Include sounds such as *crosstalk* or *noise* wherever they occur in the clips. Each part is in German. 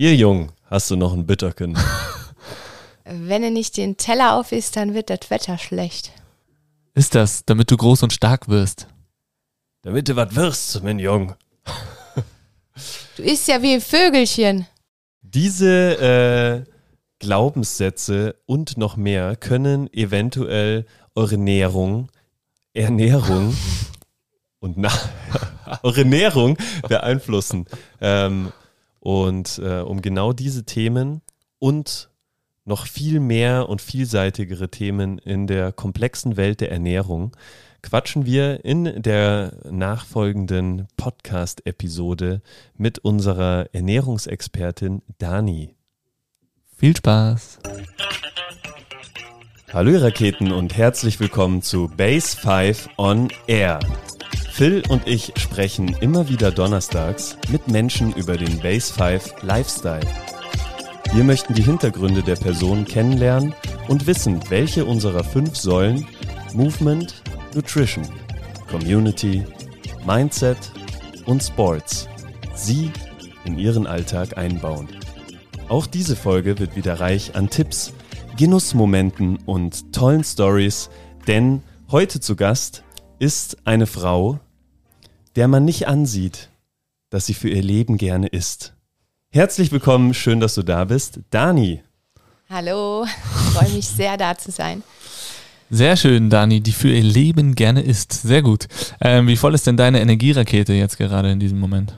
Hier, Jung, hast du noch ein Bitterken? *laughs* Wenn du nicht den Teller auf isst, dann wird das Wetter schlecht. Ist das, damit du groß und stark wirst? Damit du was wirst, mein Jung. Du isst ja wie ein Vögelchen. Diese äh, Glaubenssätze und noch mehr können eventuell eure Nährung, Ernährung *laughs* und na, *laughs* eure Ernährung beeinflussen. Ähm, und äh, um genau diese Themen und noch viel mehr und vielseitigere Themen in der komplexen Welt der Ernährung quatschen wir in der nachfolgenden Podcast-Episode mit unserer Ernährungsexpertin Dani. Viel Spaß. Hallo ihr Raketen und herzlich willkommen zu Base 5 on Air. Phil und ich sprechen immer wieder donnerstags mit Menschen über den Base 5 Lifestyle. Wir möchten die Hintergründe der Personen kennenlernen und wissen, welche unserer fünf Säulen Movement, Nutrition, Community, Mindset und Sports sie in ihren Alltag einbauen. Auch diese Folge wird wieder reich an Tipps, Genussmomenten und tollen Stories, denn heute zu Gast ist eine Frau, der man nicht ansieht, dass sie für ihr Leben gerne isst. Herzlich willkommen, schön, dass du da bist. Dani. Hallo, ich freue mich sehr, da zu sein. Sehr schön, Dani, die für ihr Leben gerne isst. Sehr gut. Ähm, wie voll ist denn deine Energierakete jetzt gerade in diesem Moment?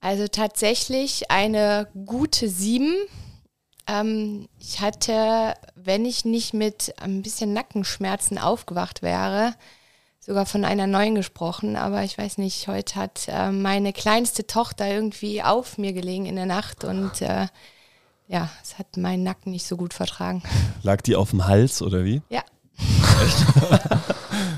Also tatsächlich eine gute sieben. Ähm, ich hatte, wenn ich nicht mit ein bisschen Nackenschmerzen aufgewacht wäre, sogar von einer neuen gesprochen, aber ich weiß nicht, heute hat äh, meine kleinste Tochter irgendwie auf mir gelegen in der Nacht und äh, ja, es hat meinen Nacken nicht so gut vertragen. *laughs* Lag die auf dem Hals oder wie? Ja. *laughs*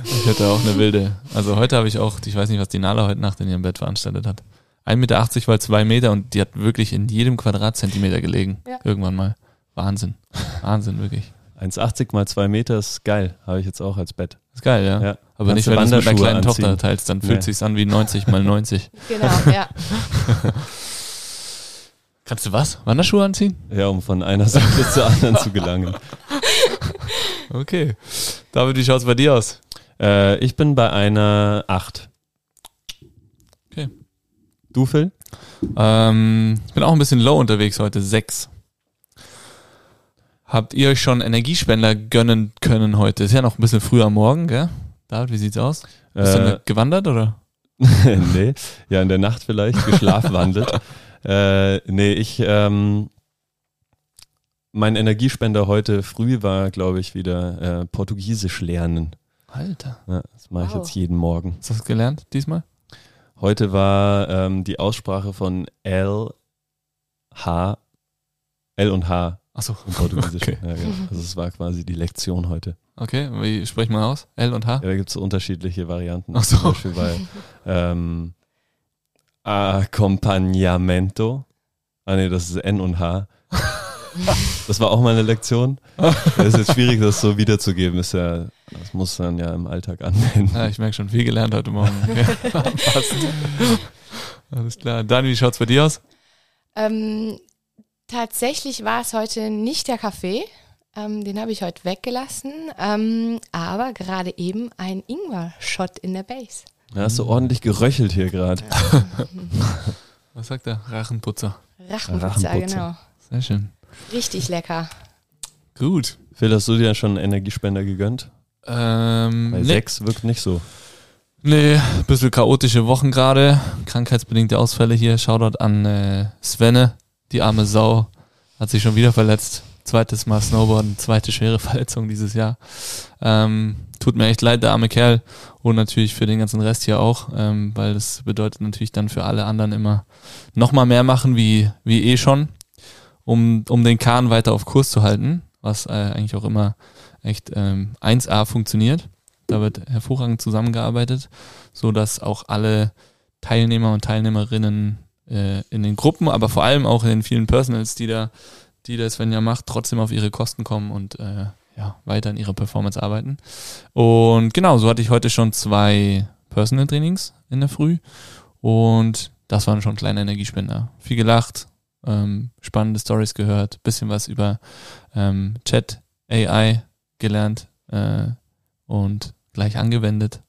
Ich hatte auch eine wilde. Also heute habe ich auch, ich weiß nicht, was die Nala heute Nacht in ihrem Bett veranstaltet hat. 1,80 Meter mal zwei Meter und die hat wirklich in jedem Quadratzentimeter gelegen. Ja. Irgendwann mal. Wahnsinn. Wahnsinn, wirklich. 1,80 mal 2 Meter ist geil, habe ich jetzt auch als Bett. Ist geil, ja. Ja. Aber Kannst nicht, wenn du es mit einer kleinen Tochter anziehen. teilst, dann Nee. fühlt sich's an wie 90 mal 90. *laughs* Genau, ja. *laughs* Kannst du was? Wanderschuhe anziehen? Ja, um von einer Seite *laughs* zur anderen zu gelangen. Okay. David, wie schaut's bei dir aus? Äh, ich bin bei einer 8. Okay. Du, Phil? Ähm, ich bin auch ein bisschen low unterwegs heute, sechs. Habt ihr euch schon Energiespender gönnen können heute? Ist ja noch ein bisschen früh am Morgen, gell? David, wie sieht's aus? Bist du Äh, ne- gewandert oder? *laughs* nee, ja, in der Nacht vielleicht geschlafwandelt. *laughs* äh, nee, ich, ähm, mein Energiespender heute früh war, glaube ich, wieder äh, Portugiesisch lernen. Alter. Ja, das mache ich Wow. jetzt jeden Morgen. Hast du das gelernt diesmal? Heute war ähm, die Aussprache von L, H, L und H Achso. im Portugiesisch. Okay. Ja, genau. Also es war quasi die Lektion heute. Okay, wie sprechen wir aus? L und H? Ja, da gibt es so unterschiedliche Varianten. Ach so. Zum Beispiel bei ähm, Accompagnamento. Ah nee, das ist N und H. *laughs* Das war auch mal eine Lektion. Es ist jetzt schwierig, das so wiederzugeben. Ist ja, das muss man ja im Alltag anwenden. Ja, ich merke schon viel gelernt heute Morgen. *laughs* Okay. Passt. Alles klar. Dani, wie schaut's bei dir aus? Ähm, tatsächlich war es heute nicht der Kaffee. Ähm, den habe ich heute weggelassen. Ähm, aber gerade eben ein Ingwer-Shot in der Base. Da hast du ordentlich geröchelt hier gerade. *laughs* Was sagt der? Rachenputzer. Rachenpizza, Rachenputzer. genau. Sehr schön. Richtig lecker. Gut. Phil, hast du dir schon einen Energiespender gegönnt? Ähm, Bei nee, sechs wirkt nicht so. nee, ein bisschen chaotische Wochen gerade. Krankheitsbedingte Ausfälle hier. Shoutout an äh, Svenne, die arme Sau. Hat sich schon wieder verletzt. Zweites Mal Snowboarden, zweite schwere *laughs* Verletzung dieses Jahr. Ähm, tut mir echt leid, der arme Kerl. Und natürlich für den ganzen Rest hier auch, ähm, weil das bedeutet natürlich dann für alle anderen immer nochmal mehr machen wie, wie eh schon, um, um den Kahn weiter auf Kurs zu halten, was äh, eigentlich auch immer echt ähm, 1A funktioniert. Da wird hervorragend zusammengearbeitet, so dass auch alle Teilnehmer und Teilnehmerinnen äh, in den Gruppen, aber vor allem auch in den vielen Personals, die da, die das Svenja macht, trotzdem auf ihre Kosten kommen und äh, ja, weiter in ihrer Performance arbeiten. Und genau, so hatte ich heute schon zwei Personal Trainings in der Früh und das waren schon kleine Energiespender. Viel gelacht, ähm, spannende Stories gehört, bisschen was über ähm, Chat AI gelernt äh, und gleich angewendet.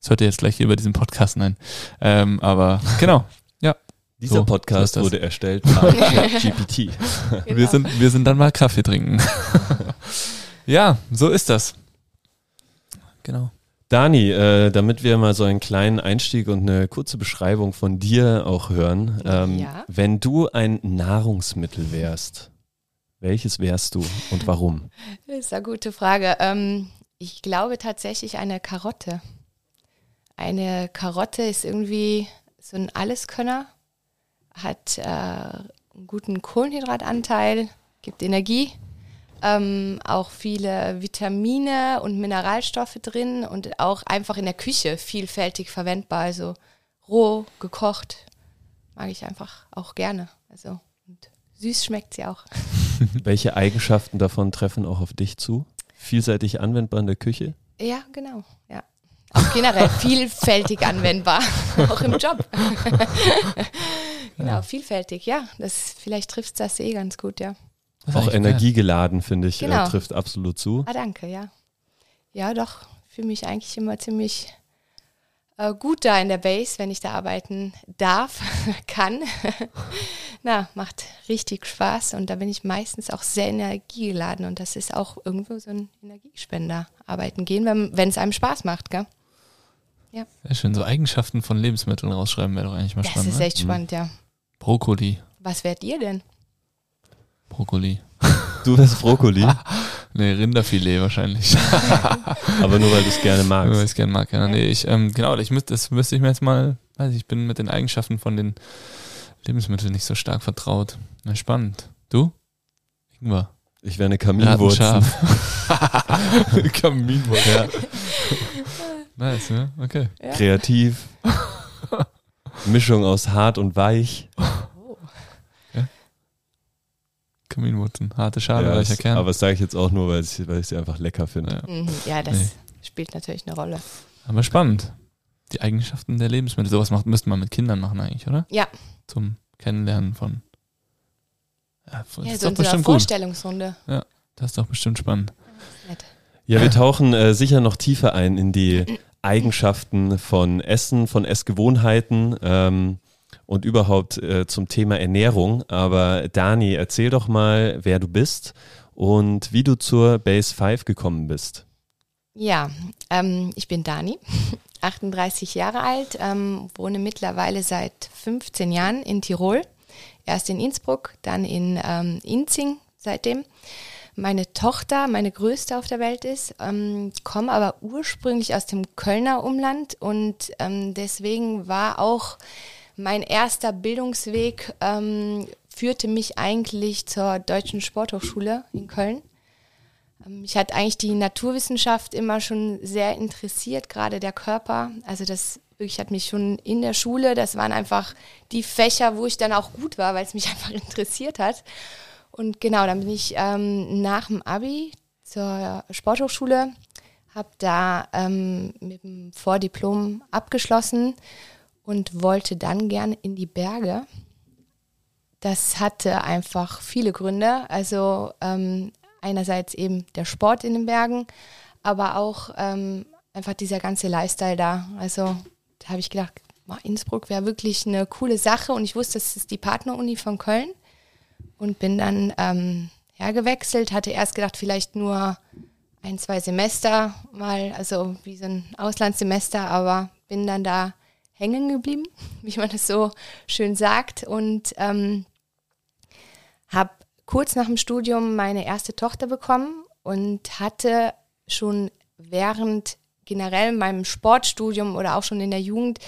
Das hört ihr jetzt gleich hier über diesen Podcast nein. Ähm, aber genau. Dieser So, Podcast so wurde erstellt von *laughs* GPT. Genau. Wir, sind, wir sind dann mal Kaffee trinken. *laughs* ja, so ist das. Genau. Dani, äh, damit wir mal so einen kleinen Einstieg und eine kurze Beschreibung von dir auch hören. Ähm, Ja. Wenn du ein Nahrungsmittel wärst, welches wärst du und warum? Das ist eine gute Frage. Ähm, ich glaube tatsächlich eine Karotte. Eine Karotte ist irgendwie so ein Alleskönner, hat äh, einen guten Kohlenhydratanteil, gibt Energie, ähm, auch viele Vitamine und Mineralstoffe drin und auch einfach in der Küche vielfältig verwendbar. Also roh, gekocht, mag ich einfach auch gerne. Also süß schmeckt sie auch. *laughs* Welche Eigenschaften davon treffen auch auf dich zu? Vielseitig anwendbar in der Küche? Ja, genau. Ja. Auch generell vielfältig anwendbar, *laughs* auch im Job. *laughs* genau, vielfältig, ja. Das, vielleicht trifft das eh ganz gut, ja. Das Auch energiegeladen, finde ich, Genau. äh, trifft absolut zu. Ah, danke, ja. Ja, doch, fühle mich eigentlich immer ziemlich äh, gut da in der Base, wenn ich da arbeiten darf, *laughs* kann. *laughs* Na, macht richtig Spaß und da bin ich meistens auch sehr energiegeladen und das ist auch irgendwo so ein Energiespender, arbeiten gehen, wenn wenn es einem Spaß macht, gell? geil. Sehr schön. So Eigenschaften von Lebensmitteln rausschreiben wäre doch eigentlich mal Das spannend. ist ne? echt spannend, ja. Brokkoli. Was wärt ihr denn? Brokkoli. Du wärst Brokkoli, *laughs* Nee, Rinderfilet wahrscheinlich. *laughs* aber nur weil du es gerne Weil ich magst. es gerne mag. Ja. Nee, ich, ähm, genau, ich müsste, das müsste ich mir jetzt mal, weiß ich, ich bin mit den Eigenschaften von den Lebensmitteln nicht so stark vertraut. Na, spannend. Du? Ingwer. Ich wäre eine Kaminwurzel. *laughs* Kaminwurzel. Ja. nice, ne? Okay. Ja. Kreativ. Mischung aus hart und weich. Kaminwurzeln. Harte Schale, Ja, weicher Kern. aber das sage ich jetzt auch nur, weil ich, weil ich sie einfach lecker finde. Ja. Mhm, Ja, das Nee. spielt natürlich eine Rolle. Aber spannend. Die Eigenschaften der Lebensmittel. Sowas macht, müsste man mit Kindern machen eigentlich, oder? Ja, Zum Kennenlernen von. Ja, das ja ist so doch in so einer bestimmt gut. Vorstellungsrunde. Das ist doch bestimmt spannend. Nett. Ja, wir tauchen äh, sicher noch tiefer ein in die Eigenschaften von Essen, von Essgewohnheiten ähm, und überhaupt äh, zum Thema Ernährung. Aber Dani, erzähl doch mal, wer du bist und wie du zur Base 5 gekommen bist. Ja, ähm, ich bin Dani, *laughs* 38 Jahre alt, ähm, wohne mittlerweile seit 15 Jahren in Tirol. Erst in Innsbruck, dann in ähm, Inzing seitdem. Meine Tochter, meine größte auf der Welt ist, ähm, komme aber ursprünglich aus dem Kölner Umland und ähm, deswegen war auch mein erster Bildungsweg, ähm, führte mich eigentlich zur Deutschen Sporthochschule in Köln. Ähm, Mich hat eigentlich die Naturwissenschaft immer schon sehr interessiert, gerade der Körper. Also das wirklich hat mich schon in der Schule, das waren einfach die Fächer, wo ich dann auch gut war, weil es mich *laughs* einfach interessiert hat. Und genau, dann bin ich ähm, nach dem Abi zur Sporthochschule, habe da ähm, mit dem Vordiplom abgeschlossen und wollte dann gerne in die Berge. Das hatte einfach viele Gründe. Also ähm, einerseits eben der Sport in den Bergen, aber auch ähm, einfach dieser ganze Lifestyle da. Also da habe ich gedacht, Innsbruck wäre wirklich eine coole Sache und ich wusste, das ist die Partneruni von Köln und bin dann ähm, hergewechselt. Hatte erst gedacht, vielleicht nur ein, zwei Semester mal, also wie so ein Auslandssemester, aber bin dann da hängen geblieben, *laughs* wie man das so schön sagt und ähm, habe kurz nach dem Studium meine erste Tochter bekommen und hatte schon während generell meinem Sportstudium oder auch schon in der Jugend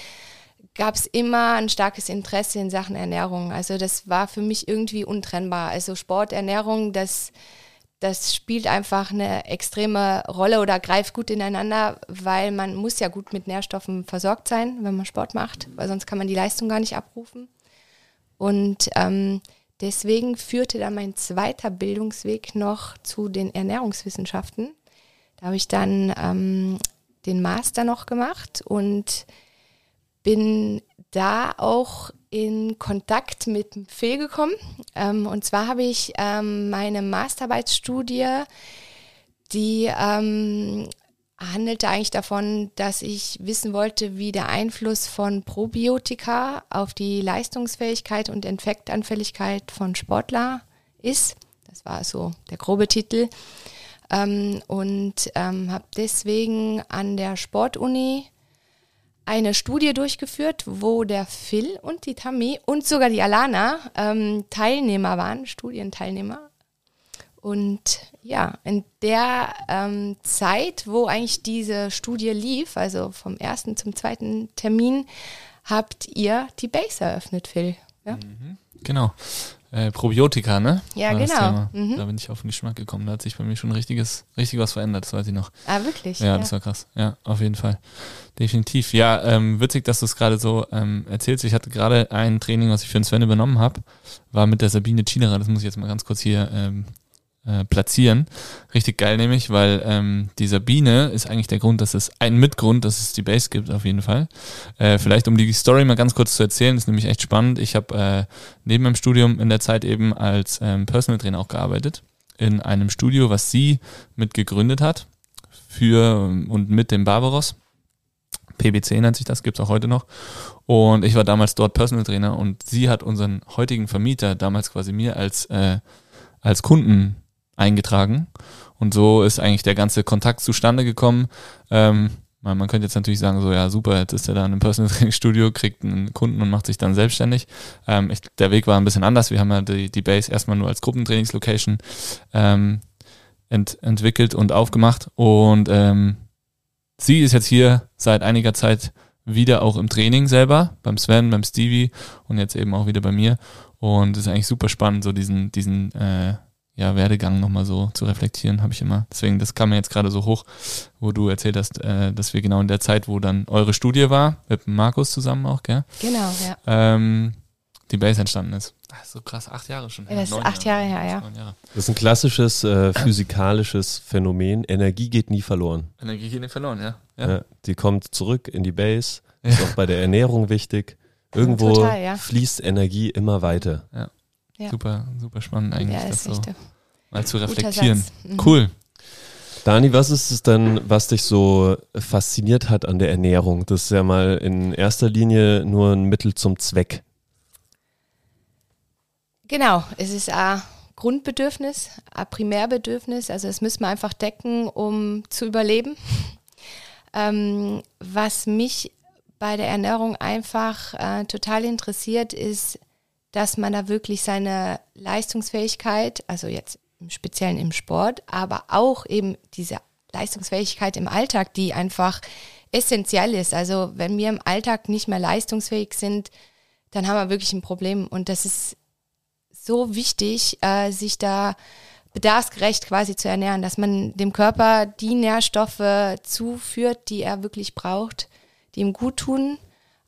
gab es immer ein starkes Interesse in Sachen Ernährung. Also das war für mich irgendwie untrennbar. Also Sport, Ernährung, das, das spielt einfach eine extreme Rolle oder greift gut ineinander, weil man muss ja gut mit Nährstoffen versorgt sein, wenn man Sport macht, weil sonst kann man die Leistung gar nicht abrufen. Und ähm, deswegen führte dann mein zweiter Bildungsweg noch zu den Ernährungswissenschaften. Da habe ich dann ähm, den Master noch gemacht und bin da auch in Kontakt mit Phil gekommen. Ähm, und zwar habe ich ähm, meine Masterarbeitsstudie, die ähm, handelte eigentlich davon, dass ich wissen wollte, wie der Einfluss von Probiotika auf die Leistungsfähigkeit und Infektanfälligkeit von Sportler ist. Das war so der grobe Titel. Ähm, und ähm, habe deswegen an der Sportuni eine Studie durchgeführt, wo der Phil und die Tammy und sogar die Alana ähm, Teilnehmer waren, Studienteilnehmer. Und ja, in der ähm, Zeit, wo eigentlich diese Studie lief, also vom ersten zum zweiten Termin, habt ihr die Base eröffnet, Phil. Ja? Mhm. Genau. Äh, Probiotika, ne? Ja, War genau. Mhm. Da bin ich auf den Geschmack gekommen. Da hat sich bei mir schon richtiges, richtig was verändert, das weiß ich noch. Ah, wirklich? Ja, ja. das war krass. Ja, auf jeden Fall. Definitiv. Ja, ähm, witzig, dass du es gerade so ähm, erzählst. Ich hatte gerade ein Training, was ich für den Sven übernommen habe, war mit der Sabine Chinerer. Das muss ich jetzt mal ganz kurz hier ähm, äh, platzieren. Richtig geil nämlich, weil ähm, die Sabine ist eigentlich der Grund, dass es ein Mitgrund, dass es die Base gibt auf jeden Fall. Äh, vielleicht um die Story mal ganz kurz zu erzählen, ist nämlich echt spannend. Ich habe äh, neben meinem Studium in der Zeit eben als ähm, Personal Trainer auch gearbeitet in einem Studio, was sie mit gegründet hat für und mit dem Barbaros. PBC nennt sich das, gibt's auch heute noch. Und ich war damals dort Personal Trainer und sie hat unseren heutigen Vermieter damals quasi mir als, äh, als Kunden eingetragen. Und so ist eigentlich der ganze Kontakt zustande gekommen. Ähm, man, könnte jetzt natürlich sagen, so ja super, jetzt ist er da in einem Personal Training Studio, kriegt einen Kunden und macht sich dann selbstständig. Ähm, ich, der Weg war ein bisschen anders. Wir haben ja die, die Base erstmal nur als Gruppentrainingslocation ähm, ent, entwickelt und aufgemacht. Und ähm, sie ist jetzt hier seit einiger Zeit wieder auch im Training selber, beim Sven, beim Stevie und jetzt eben auch wieder bei mir. Und es ist eigentlich super spannend, so diesen, diesen äh, ja, Werdegang nochmal so zu reflektieren, habe ich immer. Deswegen, das kam mir jetzt gerade so hoch, wo du erzählt hast, äh, dass wir genau in der Zeit, wo dann eure Studie war, mit Markus zusammen auch, gell? Genau, ja. Ähm, die Base entstanden ist. Ach, so krass, acht Jahre schon. Ja, das ist acht Jahre, Jahre her, ja. Das ist ein klassisches äh, physikalisches Phänomen. Energie geht nie verloren. Energie geht nie verloren, ja. ja. ja die kommt zurück in die Base. Ist auch bei der Ernährung wichtig. Irgendwo Total, ja. fließt Energie immer weiter. Ja. Ja. Super, super spannend eigentlich, ja, das so mal zu reflektieren. Mhm. Cool. Dani, was ist es denn, was dich so fasziniert hat an der Ernährung? Das ist ja mal in erster Linie nur ein Mittel zum Zweck. Genau, es ist ein Grundbedürfnis, ein Primärbedürfnis. Also es müssen wir einfach decken, um zu überleben. *laughs* Ähm, was mich bei der Ernährung einfach äh, total interessiert, ist dass man da wirklich seine Leistungsfähigkeit, also jetzt im Speziellen im Sport, aber auch eben diese Leistungsfähigkeit im Alltag, die einfach essentiell ist. Also wenn wir im Alltag nicht mehr leistungsfähig sind, dann haben wir wirklich ein Problem. Und das ist so wichtig, äh, sich da bedarfsgerecht quasi zu ernähren, dass man dem Körper die Nährstoffe zuführt, die er wirklich braucht, die ihm gut tun,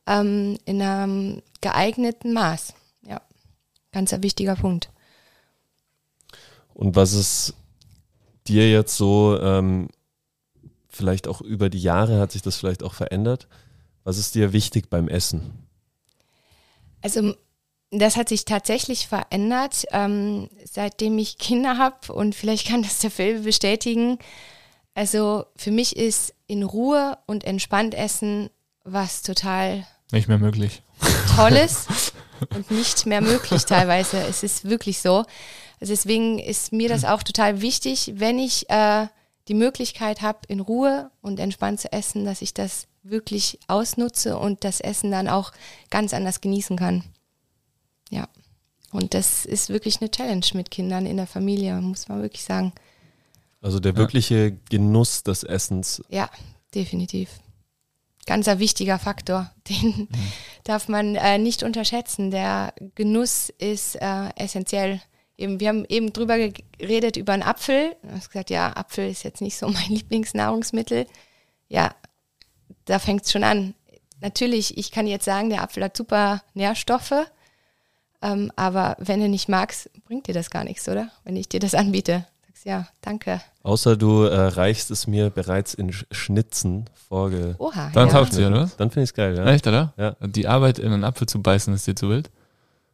ähm, in einem geeigneten Maß ganz ein wichtiger Punkt. Und was ist dir jetzt so, ähm, vielleicht auch über die Jahre hat sich das vielleicht auch verändert? Was ist dir wichtig beim Essen? Also das hat sich tatsächlich verändert, ähm, seitdem ich *laughs* Kinder habe und vielleicht kann das der Phil bestätigen. Also für mich ist in Ruhe und entspannt essen was total nicht mehr möglich. Tolles. *laughs* und nicht mehr möglich *laughs* teilweise. Es ist wirklich so. Also deswegen ist mir das auch total wichtig, wenn ich äh, die Möglichkeit habe, in Ruhe und entspannt zu essen, dass ich das wirklich ausnutze und das Essen dann auch ganz anders genießen kann. Ja. Und das ist wirklich eine Challenge mit Kindern in der Familie, muss man wirklich sagen. Also der wirkliche Genuss des Essens. Ja, definitiv ganz ein wichtiger Faktor. *laughs* Den mhm. darf man äh, nicht unterschätzen. Der Genuss ist äh, essentiell. Eben, wir haben eben drüber geredet über einen Apfel. Du hast gesagt, ja, Apfel ist jetzt nicht so *laughs* mein Lieblingsnahrungsmittel. Ja, da fängt es schon an. Natürlich, ich kann jetzt sagen, der Apfel hat super Nährstoffe, ähm, aber wenn du nicht magst, bringt dir das gar nichts, oder? Wenn ich dir das anbiete. Alex. Ja, danke. Außer du äh, reichst es mir bereits in Sch- Schnitzen vorge. Oha. Dann ja. taugt sie, oder was? Dann finde ich es geil, ja. Echt, oder? Ja. Die Arbeit in einen Apfel zu beißen ist dir zu wild?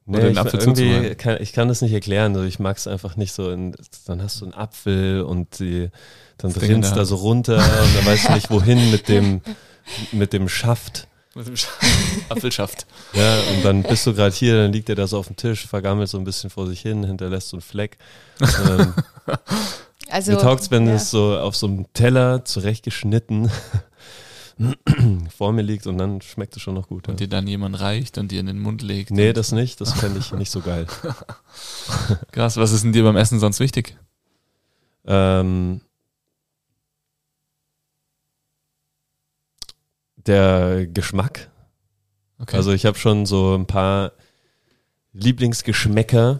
Nee, Oder den ich, Apfel irgendwie kann, ich kann das nicht erklären. Also ich mag es einfach nicht so. In, dann hast du einen Apfel und die, dann der da Hand. so runter und dann weißt du nicht wohin mit dem, mit dem Schaft. Mit dem *laughs* Apfelschaft. Ja, und dann bist du gerade hier, dann liegt der da so auf dem Tisch, vergammelt so ein bisschen vor sich hin, hinterlässt so einen Fleck. Dann, *laughs* Also, mir taugt's, wenn ja. es so auf so einem Teller zurechtgeschnitten *laughs* vor mir liegt und dann schmeckt es schon noch gut. Ja. Und dir dann jemand reicht und dir in den Mund legt. Nee, das nicht. Das fände ich nicht so geil. Krass, was ist denn dir beim Essen sonst wichtig? Ähm, der Geschmack. Okay. Also ich habe schon so ein paar Lieblingsgeschmäcker,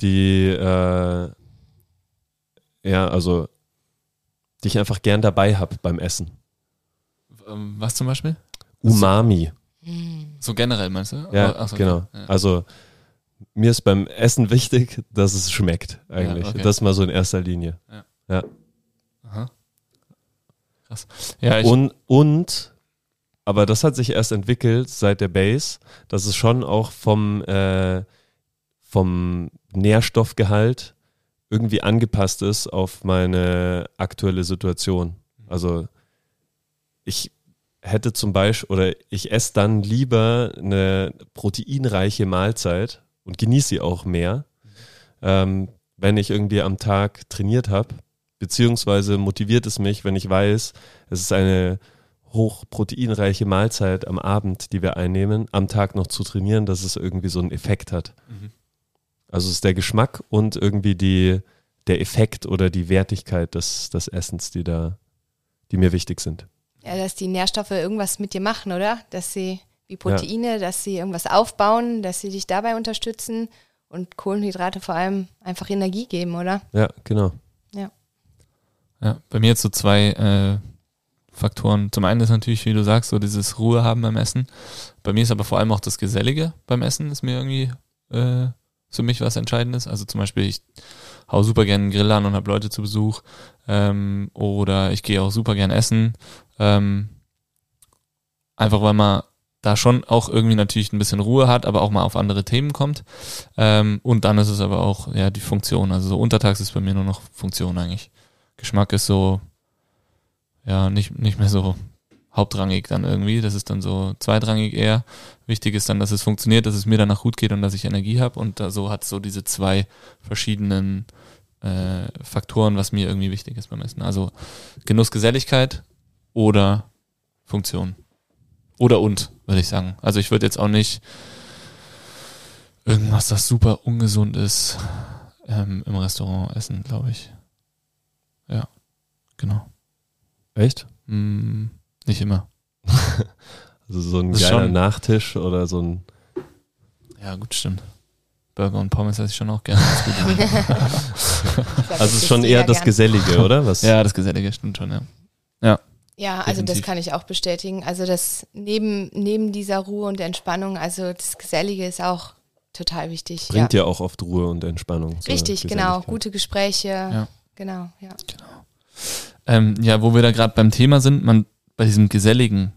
die äh, ja, also die ich einfach gern dabei habe beim Essen. Ähm, was zum Beispiel? Umami. Hm. So generell meinst du? Ja, Ach so, okay. genau. Ja. Also mir ist beim Essen wichtig, dass es schmeckt eigentlich. okay. Das mal so in erster Linie. Aha. Krass. Ja, ich, Und, und, aber das hat sich erst entwickelt seit der Base, dass es schon auch vom, äh, vom Nährstoffgehalt irgendwie angepasst ist auf meine aktuelle Situation. Also ich hätte zum Beispiel, oder ich esse dann lieber eine proteinreiche Mahlzeit und genieße sie auch mehr, ähm, wenn ich irgendwie am Tag trainiert habe. Beziehungsweise motiviert es mich, wenn ich weiß, es ist eine hochproteinreiche Mahlzeit am Abend, die wir einnehmen, am Tag noch zu trainieren, dass es irgendwie so einen Effekt hat. Mhm. Also es ist der Geschmack und irgendwie die, der Effekt oder die Wertigkeit des, des Essens, die da, die mir wichtig sind. Ja, dass die Nährstoffe irgendwas mit dir machen, oder? Dass sie, wie Proteine, dass sie irgendwas aufbauen, dass sie dich dabei unterstützen und Kohlenhydrate vor allem einfach Energie geben, oder? Ja, genau. Ja, bei mir jetzt so zwei äh, Faktoren. Zum einen ist natürlich, wie du sagst, so dieses Ruhe haben beim Essen. Bei mir ist aber vor allem auch das Gesellige beim Essen, ist mir irgendwie äh, für mich was Entscheidendes. Also zum Beispiel, ich hau super gerne einen Grill an und habe Leute zu Besuch. Ähm, oder ich gehe auch super gern essen. Ähm, einfach weil man da schon auch irgendwie natürlich ein bisschen Ruhe hat, aber auch mal auf andere Themen kommt. Ähm, und dann ist es aber auch ja die Funktion. Also so untertags ist bei mir nur noch Funktion eigentlich. Geschmack ist so, ja, nicht, nicht mehr so hauptrangig dann irgendwie. Das ist dann so zweitrangig eher. Wichtig ist dann, dass es funktioniert, dass es mir danach gut geht und dass ich Energie habe. Und da so hat so diese zwei verschiedenen äh, Faktoren, was mir irgendwie wichtig ist beim Essen. Also Genuss, Geselligkeit oder Funktion. Oder und, würde ich sagen. Also ich würde jetzt auch nicht irgendwas, das super ungesund ist, ähm, im Restaurant essen, glaube ich. Ja, genau. Echt? Mm, nicht immer. *laughs* Also so ein Das geiler schon- Nachtisch oder so ein. Ja, gut, stimmt. Burger und Pommes esse ich schon auch gerne. Das. *laughs* *laughs* Also es ist schon eher das Gesellige, oder? Was? ja, das Gesellige stimmt schon, ja. Ja, also das Definitiv. kann ich auch bestätigen. Also das neben, neben dieser Ruhe und Entspannung, also das Gesellige ist auch total wichtig. Bringt ja. ja auch oft Ruhe und Entspannung. Richtig, genau. Gute Gespräche. Ja. Genau, ja. Ähm, ja, wo wir da gerade beim Thema sind, man bei diesem geselligen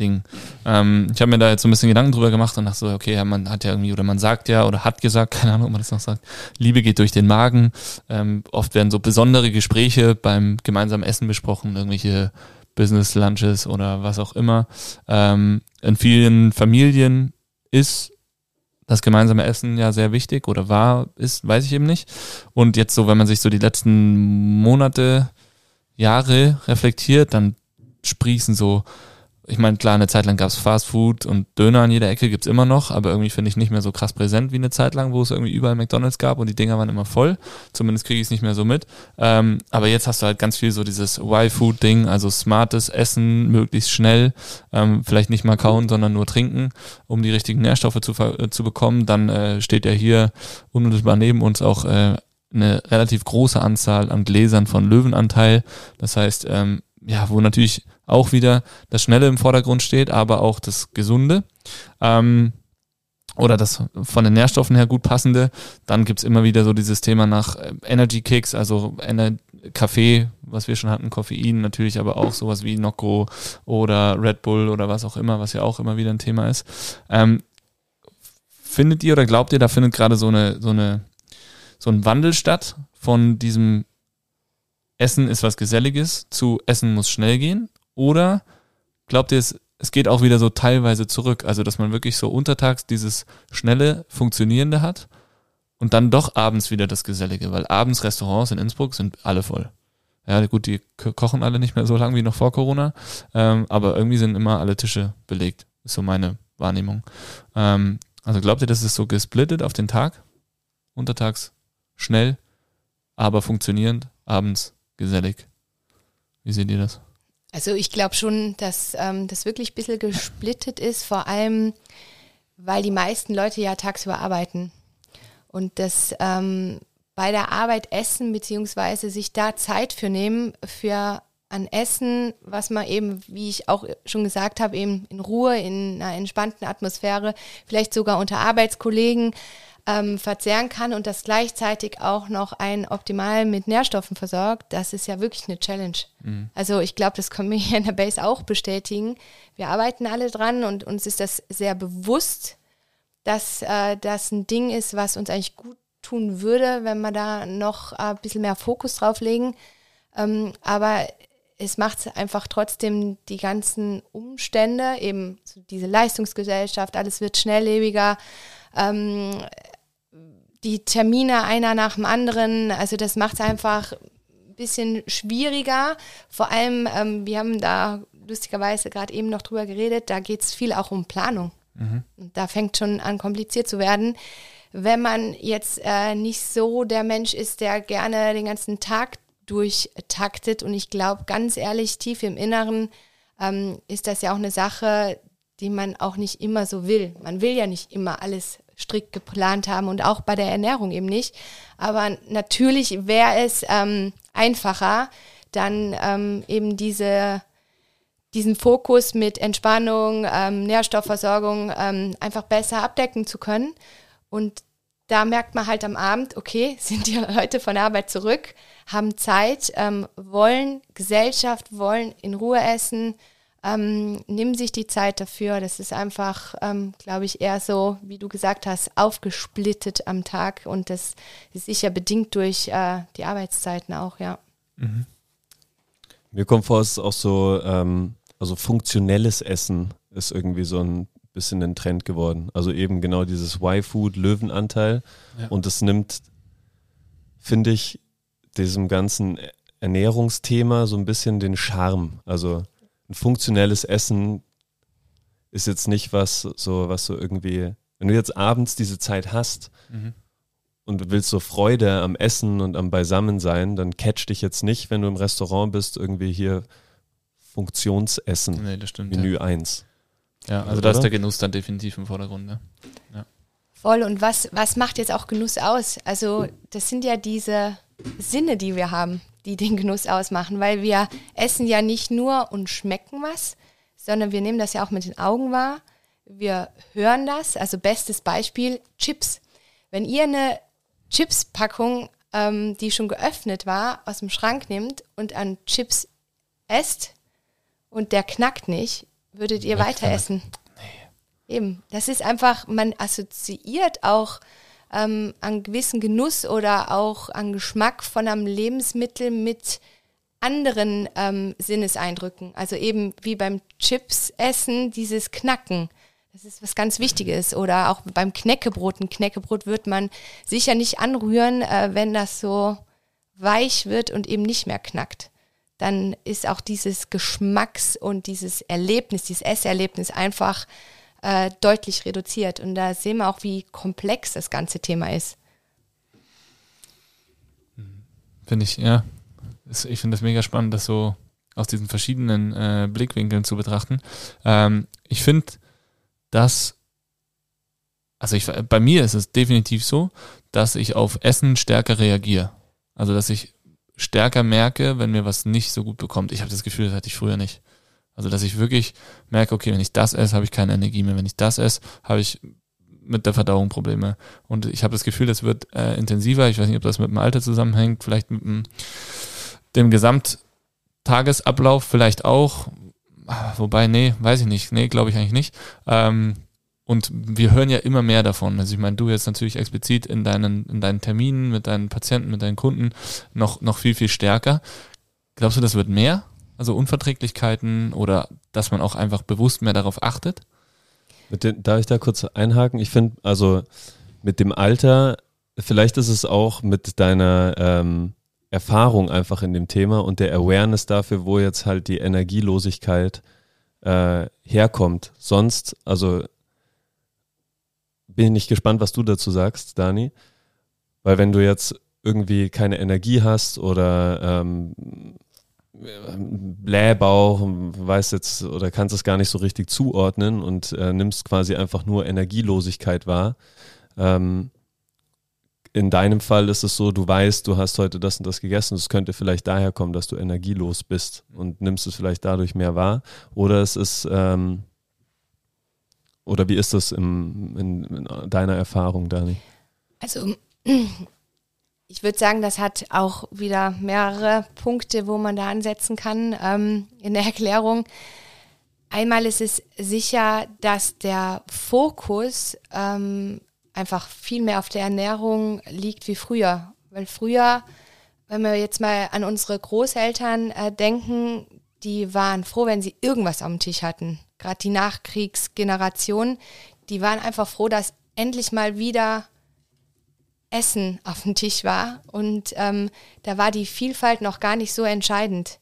Ding. Ähm, ich habe mir da jetzt so ein bisschen Gedanken drüber gemacht und dachte so, okay, ja, man hat ja irgendwie, oder man sagt ja, oder hat gesagt, *laughs* keine Ahnung, ob man das noch sagt, Liebe geht durch den Magen. Ähm, oft werden so besondere Gespräche beim gemeinsamen Essen besprochen, irgendwelche Business Lunches oder was auch immer. Ähm, in vielen Familien ist das gemeinsame Essen ja sehr wichtig oder war, ist, weiß ich eben nicht. Und jetzt so, wenn man sich so die letzten Monate, Jahre reflektiert, dann sprießen so, ich meine, klar, eine Zeit lang gab es Fast Food und Döner an jeder Ecke gibt's immer noch, aber irgendwie finde ich nicht mehr so krass präsent wie eine Zeit lang, wo es irgendwie überall McDonalds gab und die Dinger waren immer voll. Zumindest kriege ich es nicht mehr so mit. Ähm, aber jetzt hast du halt ganz viel so dieses Y-Food-Ding, also smartes Essen, möglichst schnell, ähm, vielleicht nicht mal kauen, sondern nur trinken, um die richtigen Nährstoffe zu, äh, zu bekommen. Dann äh, steht ja hier unmittelbar neben uns auch äh, eine relativ große Anzahl an Gläsern von Löwenanteil. Das heißt, ähm, ja, wo natürlich auch wieder das Schnelle im Vordergrund steht, aber auch das Gesunde. Ähm, oder das von den Nährstoffen her gut passende. Dann gibt's immer wieder so dieses Thema nach äh, Energy Kicks, also Ener Kaffee, was wir schon hatten, Koffein natürlich, aber auch sowas wie Nocco oder Red Bull oder was auch immer, was ja auch immer wieder ein Thema ist. Ähm, findet ihr oder glaubt ihr, da findet gerade so eine, so eine, so ein Wandel statt von diesem Essen ist was Geselliges zu Essen muss schnell gehen? Oder glaubt ihr, es, es geht auch wieder so teilweise zurück? Also, dass man wirklich so untertags dieses schnelle, funktionierende hat und dann doch abends wieder das Gesellige, weil abends Restaurants in Innsbruck sind alle voll. Ja, gut, die kochen alle nicht mehr so lange wie noch vor Corona, ähm, aber irgendwie sind immer alle Tische belegt. Ist so meine Wahrnehmung. Ähm, also glaubt ihr, das ist so gesplittet auf den Tag? Untertags schnell, aber funktionierend, abends gesellig. Wie seht ihr das? Also ich glaube schon, dass ähm, das wirklich ein bisschen gesplittet ist, vor allem weil die meisten Leute ja tagsüber arbeiten. Und das ähm, bei der Arbeit essen, beziehungsweise sich da Zeit für nehmen, für an Essen, was man eben, wie ich auch schon gesagt habe, eben in Ruhe, in einer entspannten Atmosphäre, vielleicht sogar unter Arbeitskollegen ähm, verzehren kann und das gleichzeitig auch noch ein optimal mit Nährstoffen versorgt, das ist ja wirklich eine Challenge. Mhm. Also ich glaube, das können wir hier in der Base auch bestätigen. Wir arbeiten alle dran und uns ist das sehr bewusst, dass äh, das ein Ding ist, was uns eigentlich gut tun würde, wenn wir da noch äh, ein bisschen mehr Fokus drauf legen. Ähm, aber es macht einfach trotzdem die ganzen Umstände, eben so diese Leistungsgesellschaft, alles wird schnelllebiger. Ähm, die Termine einer nach dem anderen. Also das macht es einfach ein bisschen schwieriger. Vor allem, ähm, wir haben da lustigerweise gerade eben noch drüber geredet, da geht es viel auch um Planung. Mhm. Und da fängt schon an, kompliziert zu werden. Wenn man jetzt äh, nicht so der Mensch ist, der gerne den ganzen Tag durchtaktet und ich glaube, ganz ehrlich, tief im Inneren ähm, ist das ja auch eine Sache, die man auch nicht immer so will. Man will ja nicht immer alles strikt geplant haben und auch bei der Ernährung eben nicht. Aber natürlich wäre es ähm, einfacher, dann ähm, eben diese, diesen Fokus mit Entspannung, ähm, Nährstoffversorgung ähm, einfach besser abdecken zu können. Und da merkt man halt am Abend, okay, *laughs* sind die Leute von Arbeit zurück, haben Zeit, ähm, wollen Gesellschaft, wollen in Ruhe essen, ähm, nimm sich die Zeit dafür. Das ist einfach, ähm, glaube ich, eher so, wie du gesagt hast, aufgesplittet am Tag und das ist sicher bedingt durch äh, die Arbeitszeiten auch, ja. Mhm. Mir kommt vor, es ist auch so, ähm, also funktionelles Essen ist irgendwie so ein bisschen ein Trend geworden. Also eben genau dieses Y-Food, Löwenanteil. Ja. Und es nimmt, finde ich, diesem ganzen Ernährungsthema so ein bisschen den Charme. Also ein funktionelles Essen ist jetzt nicht was so, was so irgendwie, wenn du jetzt abends diese Zeit hast mhm. und du willst so Freude am Essen und am Beisammensein, dann catch dich jetzt nicht, wenn du im Restaurant bist, irgendwie hier Funktionsessen. Nee, das stimmt. Menü ja. 1. Ja, also Oder? da ist der Genuss dann definitiv im Vordergrund. Ne? Ja. Voll. Und was, was macht jetzt auch Genuss aus? Also, das sind ja diese Sinne, die wir haben die den Genuss ausmachen, weil wir essen ja nicht nur und schmecken was, sondern wir nehmen das ja auch mit den Augen wahr. Wir hören das. Also bestes Beispiel Chips. Wenn ihr eine Chips-Packung, ähm, die schon geöffnet war, aus dem Schrank nimmt und an Chips esst und der knackt nicht, würdet ihr weiter essen. Nee. Eben. Das ist einfach, man assoziiert auch ähm, an gewissen Genuss oder auch an Geschmack von einem Lebensmittel mit anderen ähm, Sinneseindrücken. Also eben wie beim Chips essen, dieses Knacken. Das ist was ganz Wichtiges. Oder auch beim Knäckebrot. Ein Knäckebrot wird man sicher nicht anrühren, äh, wenn das so weich wird und eben nicht mehr knackt. Dann ist auch dieses Geschmacks- und dieses Erlebnis, dieses Esserlebnis einfach äh, deutlich reduziert. Und da sehen wir auch, wie komplex das ganze Thema ist. Finde ich, ja. Ich finde das mega spannend, das so aus diesen verschiedenen äh, Blickwinkeln zu betrachten. Ähm, ich finde, dass, also ich, bei mir ist es definitiv so, dass ich auf Essen stärker reagiere. Also dass ich stärker merke, wenn mir was nicht so gut bekommt. Ich habe das Gefühl, das hatte ich früher nicht. Also dass ich wirklich merke, okay, wenn ich das esse, habe ich keine Energie mehr. Wenn ich das esse, habe ich mit der Verdauung Probleme. Und ich habe das Gefühl, das wird äh, intensiver. Ich weiß nicht, ob das mit dem Alter zusammenhängt, vielleicht mit dem, dem Gesamttagesablauf vielleicht auch. Wobei, nee, weiß ich nicht. Nee, glaube ich eigentlich nicht. Ähm, und wir hören ja immer mehr davon. Also ich meine, du jetzt natürlich explizit in deinen, in deinen Terminen mit deinen Patienten, mit deinen Kunden noch, noch viel, viel stärker. Glaubst du, das wird mehr? Also Unverträglichkeiten oder dass man auch einfach bewusst mehr darauf achtet? Den, darf ich da kurz einhaken? Ich finde, also mit dem Alter, vielleicht ist es auch mit deiner ähm, Erfahrung einfach in dem Thema und der Awareness dafür, wo jetzt halt die Energielosigkeit äh, herkommt. Sonst, also bin ich gespannt, was du dazu sagst, Dani. Weil wenn du jetzt irgendwie keine Energie hast oder ähm, Blähbauch, weißt jetzt oder kannst es gar nicht so richtig zuordnen und äh, nimmst quasi einfach nur Energielosigkeit wahr. Ähm, in deinem Fall ist es so, du weißt, du hast heute das und das gegessen. Es könnte vielleicht daher kommen, dass du energielos bist und nimmst es vielleicht dadurch mehr wahr. Oder es ist, ähm, oder wie ist das im, in, in deiner Erfahrung, Dani? Also *clears throat* ich würde sagen, das hat auch wieder mehrere Punkte, wo man da ansetzen kann ähm, in der Erklärung. Einmal ist es sicher, dass der Fokus ähm, einfach viel mehr auf der Ernährung liegt wie früher. Weil früher, wenn wir jetzt mal an unsere Großeltern äh, denken, die waren froh, wenn sie irgendwas am Tisch hatten. Gerade die Nachkriegsgeneration, die waren einfach froh, dass endlich mal wieder Essen auf dem Tisch war. Und ähm, da war die Vielfalt noch gar nicht so entscheidend.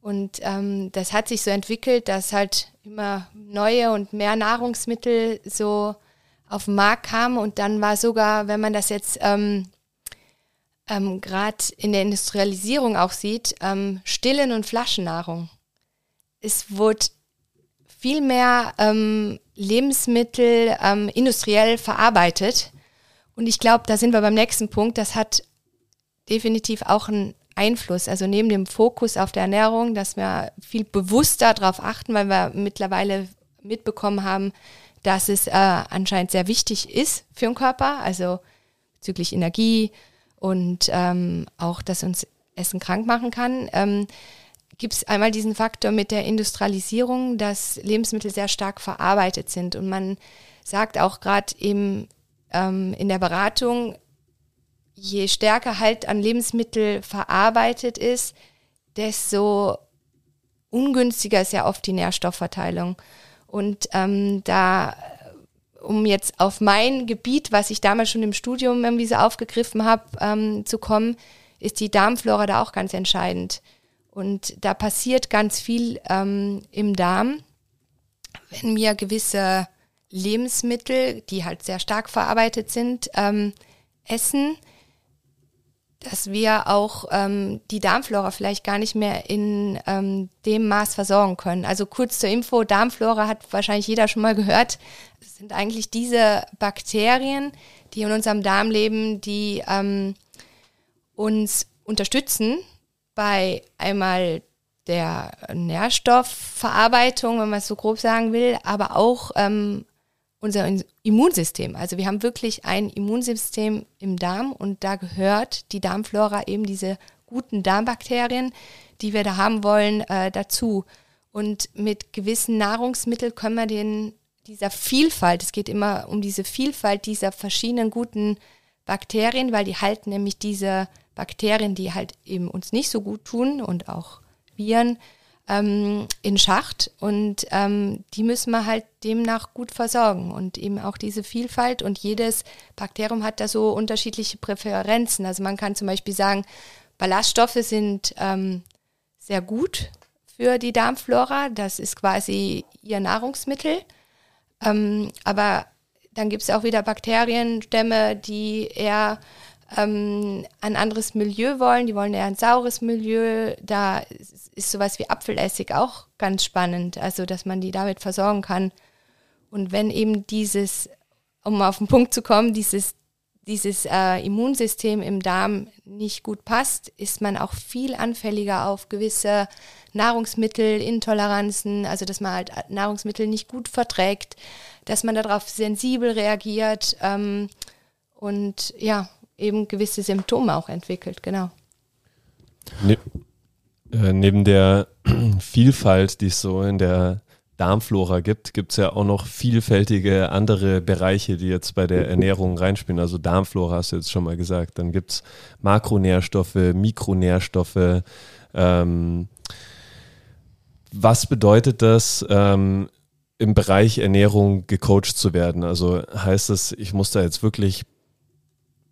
Und ähm, das hat sich so entwickelt, dass halt immer neue und mehr Nahrungsmittel so auf den Markt kamen. Und dann war sogar, wenn man das jetzt ähm, ähm, gerade in der Industrialisierung auch sieht, ähm, Stillen- und Flaschennahrung. Es wurde viel mehr ähm, Lebensmittel ähm, industriell verarbeitet und ich glaube, da sind wir beim nächsten Punkt. Das hat definitiv auch einen Einfluss. Also neben dem Fokus auf der Ernährung, dass wir viel bewusster darauf achten, weil wir mittlerweile mitbekommen haben, dass es äh, anscheinend sehr wichtig ist für den Körper, also bezüglich Energie und ähm, auch, dass uns Essen krank machen kann. Ähm, Gibt es einmal diesen Faktor mit der Industrialisierung, dass Lebensmittel sehr stark verarbeitet sind und man sagt auch gerade im ähm, in der Beratung, je stärker halt an Lebensmittel verarbeitet ist, desto ungünstiger ist ja oft die Nährstoffverteilung. Und ähm, da, um jetzt auf mein Gebiet, was ich damals schon im Studium irgendwie so aufgegriffen habe, ähm, zu kommen, ist die Darmflora da auch ganz entscheidend. Und da passiert ganz viel ähm, im Darm, wenn mir gewisse Lebensmittel, die halt sehr stark verarbeitet sind, ähm, essen, dass wir auch ähm, die Darmflora vielleicht gar nicht mehr in ähm, dem Maß versorgen können. Also kurz zur Info, Darmflora hat wahrscheinlich jeder schon mal gehört. Es sind eigentlich diese Bakterien, die in unserem Darm leben, die ähm, uns unterstützen bei einmal der Nährstoffverarbeitung, wenn man es so grob sagen will, aber auch ähm, unser Immunsystem. Also wir haben wirklich ein Immunsystem im Darm und da gehört die Darmflora eben diese guten Darmbakterien, die wir da haben wollen, äh, dazu. Und mit gewissen Nahrungsmitteln können wir den, dieser Vielfalt, es geht immer um diese Vielfalt dieser verschiedenen guten Bakterien, weil die halten nämlich diese Bakterien, die halt eben uns nicht so gut tun und auch Viren, ähm, in Schacht und ähm, die müssen wir halt demnach gut versorgen und eben auch diese Vielfalt und jedes Bakterium hat da so unterschiedliche Präferenzen. Also man kann zum Beispiel sagen, Ballaststoffe sind ähm, sehr gut für die Darmflora, das ist quasi ihr Nahrungsmittel, ähm, aber dann gibt es auch wieder Bakterienstämme, die eher ähm, ein anderes Milieu wollen. Die wollen eher ein saures Milieu. Da ist sowas wie Apfelessig auch ganz spannend, also dass man die damit versorgen kann. Und wenn eben dieses, um auf den Punkt zu kommen, dieses, dieses äh, Immunsystem im Darm nicht gut passt, ist man auch viel anfälliger auf gewisse Nahrungsmittelintoleranzen, also dass man halt Nahrungsmittel nicht gut verträgt, dass man darauf sensibel reagiert ähm, und ja, eben gewisse Symptome auch entwickelt, genau. Ne äh, neben der *clears throat* Vielfalt, die es so in der Darmflora gibt, gibt es ja auch noch vielfältige andere Bereiche, die jetzt bei der Ernährung reinspielen. Also Darmflora hast du jetzt schon mal gesagt. Dann gibt es Makronährstoffe, Mikronährstoffe. Ähm, was bedeutet das, ähm, im Bereich Ernährung gecoacht zu werden? Also heißt das, ich muss da jetzt wirklich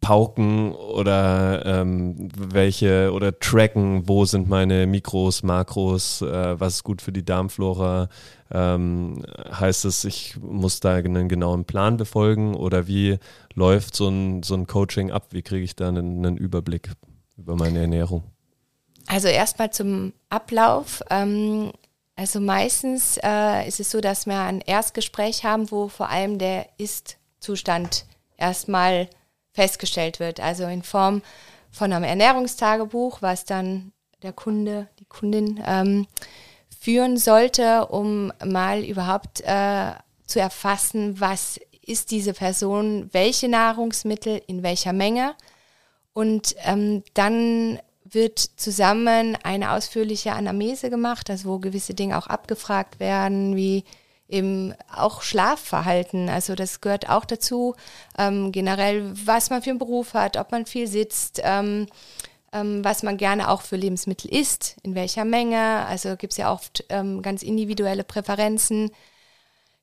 pauken oder ähm, welche oder tracken, wo sind meine Mikros, Makros, äh, was ist gut für die Darmflora, ähm, heißt es, ich muss da einen genauen Plan befolgen oder wie läuft so ein, so ein Coaching ab? Wie kriege ich da einen, einen Überblick über meine Ernährung? Also erstmal zum Ablauf. Ähm, also meistens äh, ist es so, dass wir ein Erstgespräch haben, wo vor allem der Ist-Zustand erstmal festgestellt wird. Also in Form von einem Ernährungstagebuch, was dann der Kunde, die Kundin ähm, führen sollte, um mal überhaupt äh, zu erfassen, was ist diese Person, welche Nahrungsmittel, in welcher Menge. Und ähm, dann wird zusammen eine ausführliche Anamnese gemacht, also wo gewisse Dinge auch abgefragt werden, wie eben auch Schlafverhalten. Also das gehört auch dazu. Ähm, generell, was man für einen Beruf hat, ob man viel sitzt, ähm, ähm, was man gerne auch für Lebensmittel isst, in welcher Menge. Also gibt es ja oft ähm, ganz individuelle Präferenzen.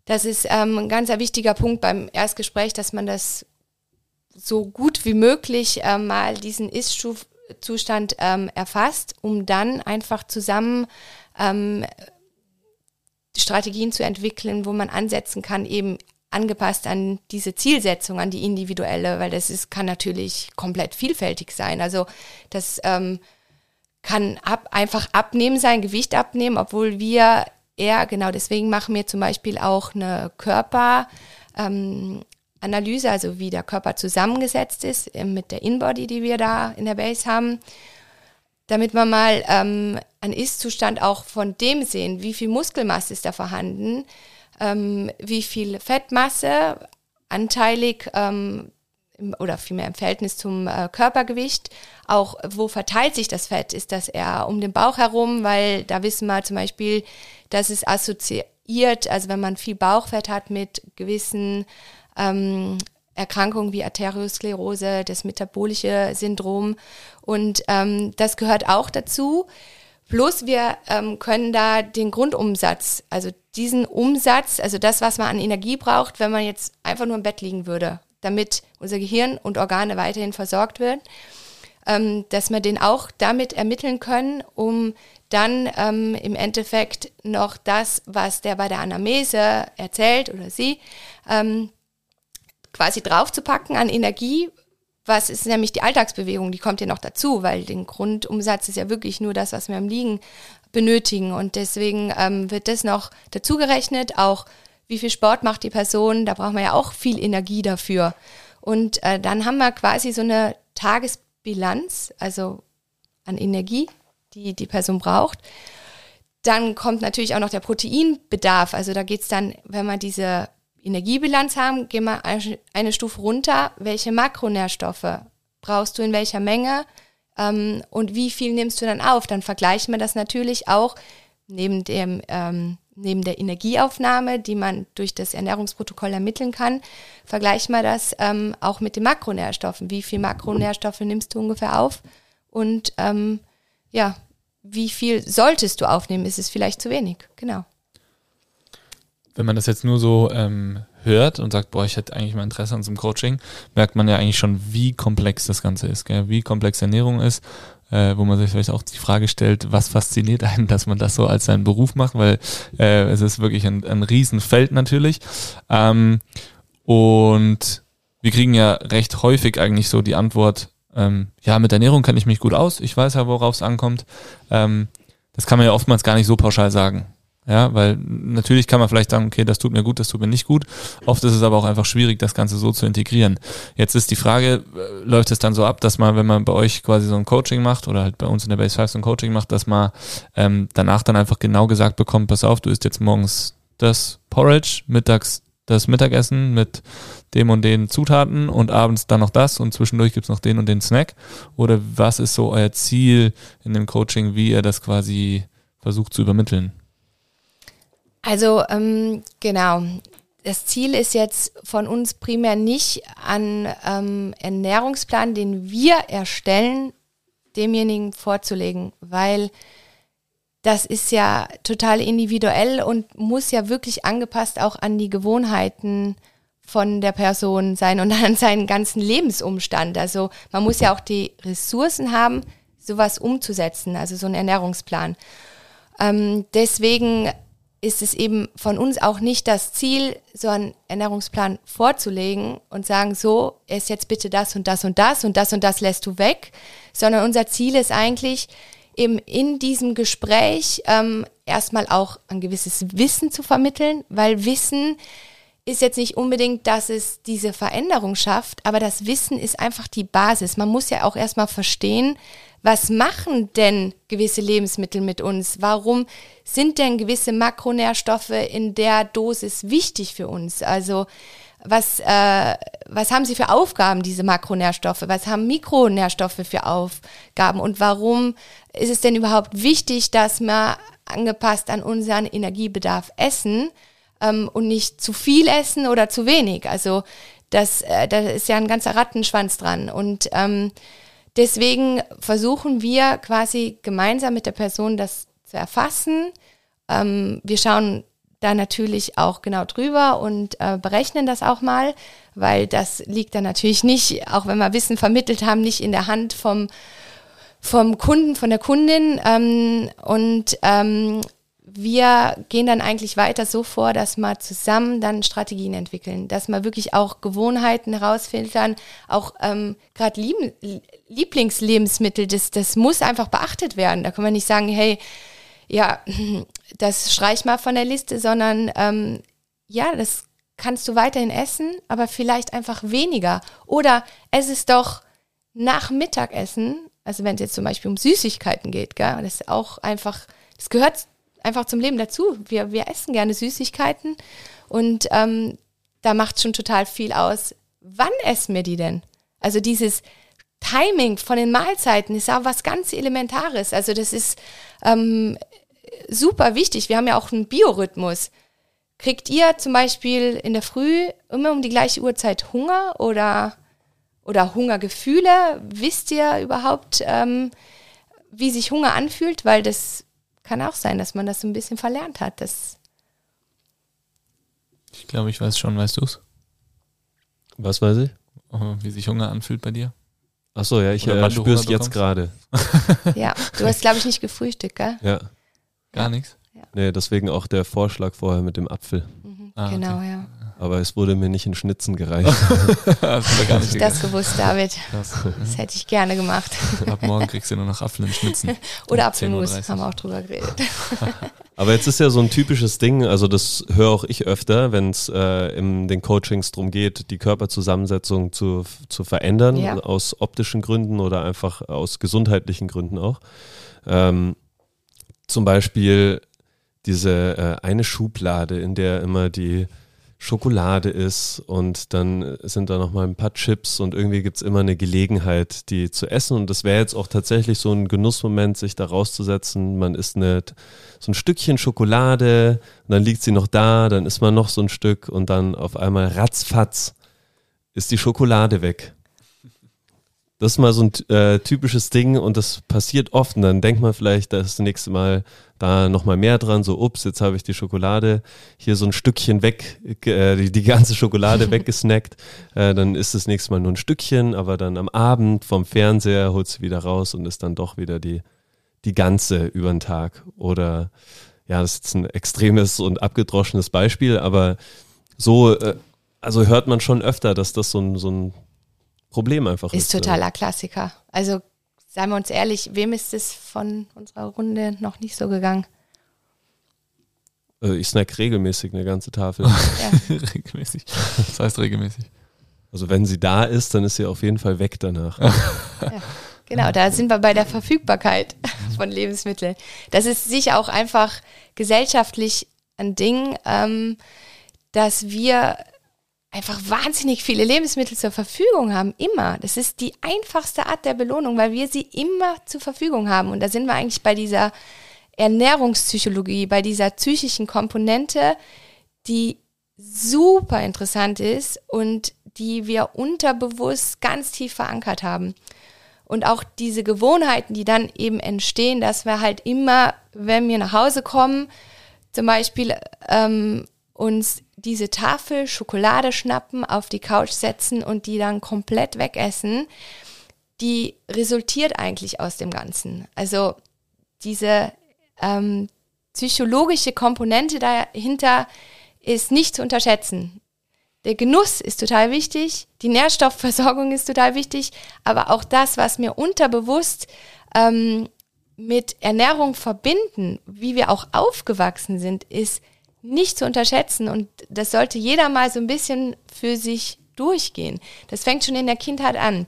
Das ist ähm, ein ganz wichtiger Punkt beim Erstgespräch, dass man das so gut wie möglich äh, mal diesen Ist-Zustand ähm, erfasst, um dann einfach zusammen ähm, Strategien zu entwickeln, wo man ansetzen kann, eben angepasst an diese Zielsetzung, an die individuelle, weil das ist, kann natürlich komplett vielfältig sein. Also das ähm, kann ab, einfach abnehmen sein, Gewicht abnehmen, obwohl wir eher, genau deswegen machen wir zum Beispiel auch eine Körperanalyse, ähm, also wie der Körper zusammengesetzt ist äh, mit der Inbody, die wir da in der Base haben damit wir mal ähm, einen Ist-Zustand auch von dem sehen, wie viel Muskelmasse ist da vorhanden, ähm, wie viel Fettmasse anteilig ähm, oder vielmehr im Verhältnis zum äh, Körpergewicht, auch wo verteilt sich das Fett? Ist das eher um den Bauch herum? Weil da wissen wir zum Beispiel, dass es assoziiert, also wenn man viel Bauchfett hat mit gewissen ähm, Erkrankungen wie Arteriosklerose, das metabolische Syndrom. Und ähm, das gehört auch dazu. Plus wir ähm, können da den Grundumsatz, also diesen Umsatz, also das, was man an Energie braucht, wenn man jetzt einfach nur im Bett liegen würde, damit unser Gehirn und Organe weiterhin versorgt werden, ähm, dass wir den auch damit ermitteln können, um dann ähm, im Endeffekt noch das, was der bei der Anamnese erzählt oder sie, ähm, quasi draufzupacken an Energie, was ist nämlich die Alltagsbewegung, die kommt ja noch dazu, weil den Grundumsatz ist ja wirklich nur das, was wir am Liegen benötigen. Und deswegen ähm, wird das noch dazu gerechnet, auch wie viel Sport macht die Person, da brauchen wir ja auch viel Energie dafür. Und äh, dann haben wir quasi so eine Tagesbilanz, also an Energie, die die Person braucht. Dann kommt natürlich auch noch der Proteinbedarf. Also da geht es dann, wenn man diese Energiebilanz haben, geh mal eine Stufe runter. Welche Makronährstoffe brauchst du in welcher Menge ähm, und wie viel nimmst du dann auf? Dann vergleichen wir das natürlich auch neben dem ähm, neben der Energieaufnahme, die man durch das Ernährungsprotokoll ermitteln kann, vergleichen wir das ähm, auch mit den Makronährstoffen. Wie viel Makronährstoffe nimmst du ungefähr auf? Und ähm, ja, wie viel solltest du aufnehmen? Ist es vielleicht zu wenig? Genau wenn man das jetzt nur so ähm, hört und sagt, boah, ich hätte eigentlich mal Interesse an so einem Coaching, merkt man ja eigentlich schon, wie komplex das Ganze ist, gell? wie komplex Ernährung ist, äh, wo man sich vielleicht auch die Frage stellt, was fasziniert einen, dass man das so als seinen Beruf macht, weil äh, es ist wirklich ein, ein Riesenfeld natürlich. Ähm, und wir kriegen ja recht häufig eigentlich so die Antwort, ähm, ja, mit Ernährung kenne ich mich gut aus, ich weiß ja, worauf es ankommt. Ähm, das kann man ja oftmals gar nicht so pauschal sagen. Ja, weil natürlich kann man vielleicht sagen, okay, das tut mir gut, das tut mir nicht gut. Oft ist es aber auch einfach schwierig, das Ganze so zu integrieren. Jetzt ist die Frage, äh, läuft es dann so ab, dass man, wenn man bei euch quasi so ein Coaching macht oder halt bei uns in der Base 5 so ein Coaching macht, dass man ähm, danach dann einfach genau gesagt bekommt, pass auf, du isst jetzt morgens das Porridge, mittags das Mittagessen mit dem und den Zutaten und abends dann noch das und zwischendurch gibt's noch den und den Snack? Oder was ist so euer Ziel in dem Coaching, wie ihr das quasi versucht zu übermitteln? Also ähm, genau. Das Ziel ist jetzt von uns primär nicht an ähm, Ernährungsplan, den wir erstellen, demjenigen vorzulegen, weil das ist ja total individuell und muss ja wirklich angepasst auch an die Gewohnheiten von der Person sein und *laughs* an seinen ganzen Lebensumstand. Also man muss ja auch die Ressourcen haben, sowas umzusetzen, also so einen Ernährungsplan. Ähm, deswegen ist es eben von uns auch nicht das Ziel, so einen Ernährungsplan vorzulegen und sagen, so, ist jetzt bitte das und das und das und das und das lässt du weg, sondern unser Ziel ist eigentlich, eben in diesem Gespräch ähm, erstmal auch ein gewisses Wissen zu vermitteln, weil Wissen ist jetzt nicht unbedingt, dass es diese Veränderung schafft, aber das Wissen ist einfach die Basis. Man muss ja auch erstmal verstehen, was machen denn gewisse Lebensmittel mit uns? Warum sind denn gewisse Makronährstoffe in der Dosis wichtig für uns? Also was, äh, was haben sie für Aufgaben, diese Makronährstoffe? Was haben Mikronährstoffe für Aufgaben? Und warum ist es denn überhaupt wichtig, dass wir angepasst an unseren Energiebedarf essen ähm, und nicht zu viel essen oder zu wenig? Also das, äh, da ist ja ein ganzer Rattenschwanz dran. Und ähm, Deswegen versuchen wir quasi gemeinsam mit der Person das zu erfassen. Ähm, wir schauen da natürlich auch genau drüber und äh, berechnen das auch mal, weil das liegt dann natürlich nicht, auch wenn wir Wissen vermittelt haben, nicht in der Hand vom, vom Kunden, von der Kundin. Ähm, und ähm, wir gehen dann eigentlich weiter so vor, dass wir zusammen dann Strategien entwickeln, dass wir wirklich auch Gewohnheiten herausfiltern, auch ähm, gerade Lieb Lieblingslebensmittel, das, das muss einfach beachtet werden. Da kann man nicht sagen, hey, ja, *clears throat* das streich mal von der Liste, sondern ähm, ja, das kannst du weiterhin essen, aber vielleicht einfach weniger. Oder es ist doch nach Mittagessen, also wenn es jetzt zum Beispiel um Süßigkeiten geht, gell, das ist auch einfach, das gehört einfach zum Leben dazu. Wir, wir essen gerne Süßigkeiten und ähm, da macht schon total viel aus. Wann essen wir die denn? Also dieses Timing von den Mahlzeiten ist auch was ganz Elementares. Also das ist ähm, super wichtig. Wir haben ja auch einen Biorhythmus. Kriegt ihr zum Beispiel in der Früh immer um die gleiche Uhrzeit Hunger oder, oder Hungergefühle? Wisst ihr überhaupt, ähm, wie sich Hunger anfühlt? Weil das kann auch sein, dass man das ein bisschen verlernt hat. Das ich glaube, ich weiß schon, weißt du es? Was weiß ich? Oh, wie sich Hunger anfühlt bei dir? Achso, ja, ich äh, spüre es jetzt gerade. *laughs* ja, du hast, glaube ich, nicht gefrühstückt, gell? Ja. Gar nichts? Ja. Nee, deswegen auch der Vorschlag vorher mit dem Apfel. Mhm, ah, genau, okay. ja. Aber es wurde mir nicht in Schnitzen gereicht. *laughs* das gar nicht das gewusst, David. Das, das hätte ich gerne gemacht. Ab morgen kriegst du nur noch Apfel in Schnitzen. *laughs* Oder Apfelmus, haben wir auch drüber geredet. *laughs* Aber jetzt ist ja so ein typisches Ding, also das höre auch ich öfter, wenn es äh, in den Coachings darum geht, die Körperzusammensetzung zu, zu verändern, ja. aus optischen Gründen oder einfach aus gesundheitlichen Gründen auch. Ähm, zum Beispiel diese äh, eine Schublade, in der immer die Schokolade ist und dann sind da nochmal ein paar Chips und irgendwie gibt es immer eine Gelegenheit, die zu essen. Und das wäre jetzt auch tatsächlich so ein Genussmoment, sich da rauszusetzen. Man isst eine, so ein Stückchen Schokolade dann liegt sie noch da, dann isst man noch so ein Stück und dann auf einmal ratzfatz ist die Schokolade weg. Das ist mal so ein äh, typisches Ding und das passiert oft. Und dann denkt man vielleicht, da ist das nächste Mal da nochmal mehr dran. So, ups, jetzt habe ich die Schokolade hier so ein Stückchen weg, äh, die, die, ganze Schokolade *laughs* weggesnackt. Äh, dann ist das nächste Mal nur ein Stückchen, aber dann am Abend vom Fernseher holt sie wieder raus und ist dann doch wieder die, die ganze über den Tag. Oder ja, das ist ein extremes und abgedroschenes Beispiel, aber so, äh, also hört man schon öfter, dass das so ein, so ein Problem einfach ist. Ist totaler Klassiker. Also seien wir uns ehrlich, wem ist es von unserer Runde noch nicht so gegangen? Also ich snack regelmäßig eine ganze Tafel. *laughs* ja. regelmäßig. Das heißt regelmäßig. Also wenn sie da ist, dann ist sie auf jeden Fall weg danach. ja. Genau, da sind wir bei der Verfügbarkeit von Lebensmitteln. Das ist sicher auch einfach gesellschaftlich ein Ding, ähm, dass wir einfach wahnsinnig viele Lebensmittel zur Verfügung haben, immer. Das ist die einfachste Art der Belohnung, weil wir sie immer zur Verfügung haben. Und da sind wir eigentlich bei dieser Ernährungspsychologie, bei dieser psychischen Komponente, die super interessant ist und die wir unterbewusst ganz tief verankert haben. Und auch diese Gewohnheiten, die dann eben entstehen, dass wir halt immer, wenn wir nach Hause kommen, zum Beispiel ähm, uns diese Tafel Schokolade schnappen, auf die Couch setzen und die dann komplett wegessen, die resultiert eigentlich aus dem Ganzen. Also diese ähm, psychologische Komponente dahinter ist nicht zu unterschätzen. Der Genuss ist total wichtig, die Nährstoffversorgung ist total wichtig, aber auch das, was mir unterbewusst ähm, mit Ernährung verbinden, wie wir auch aufgewachsen sind, ist nicht zu unterschätzen und das sollte jeder mal so ein bisschen für sich durchgehen. Das fängt schon in der Kindheit an.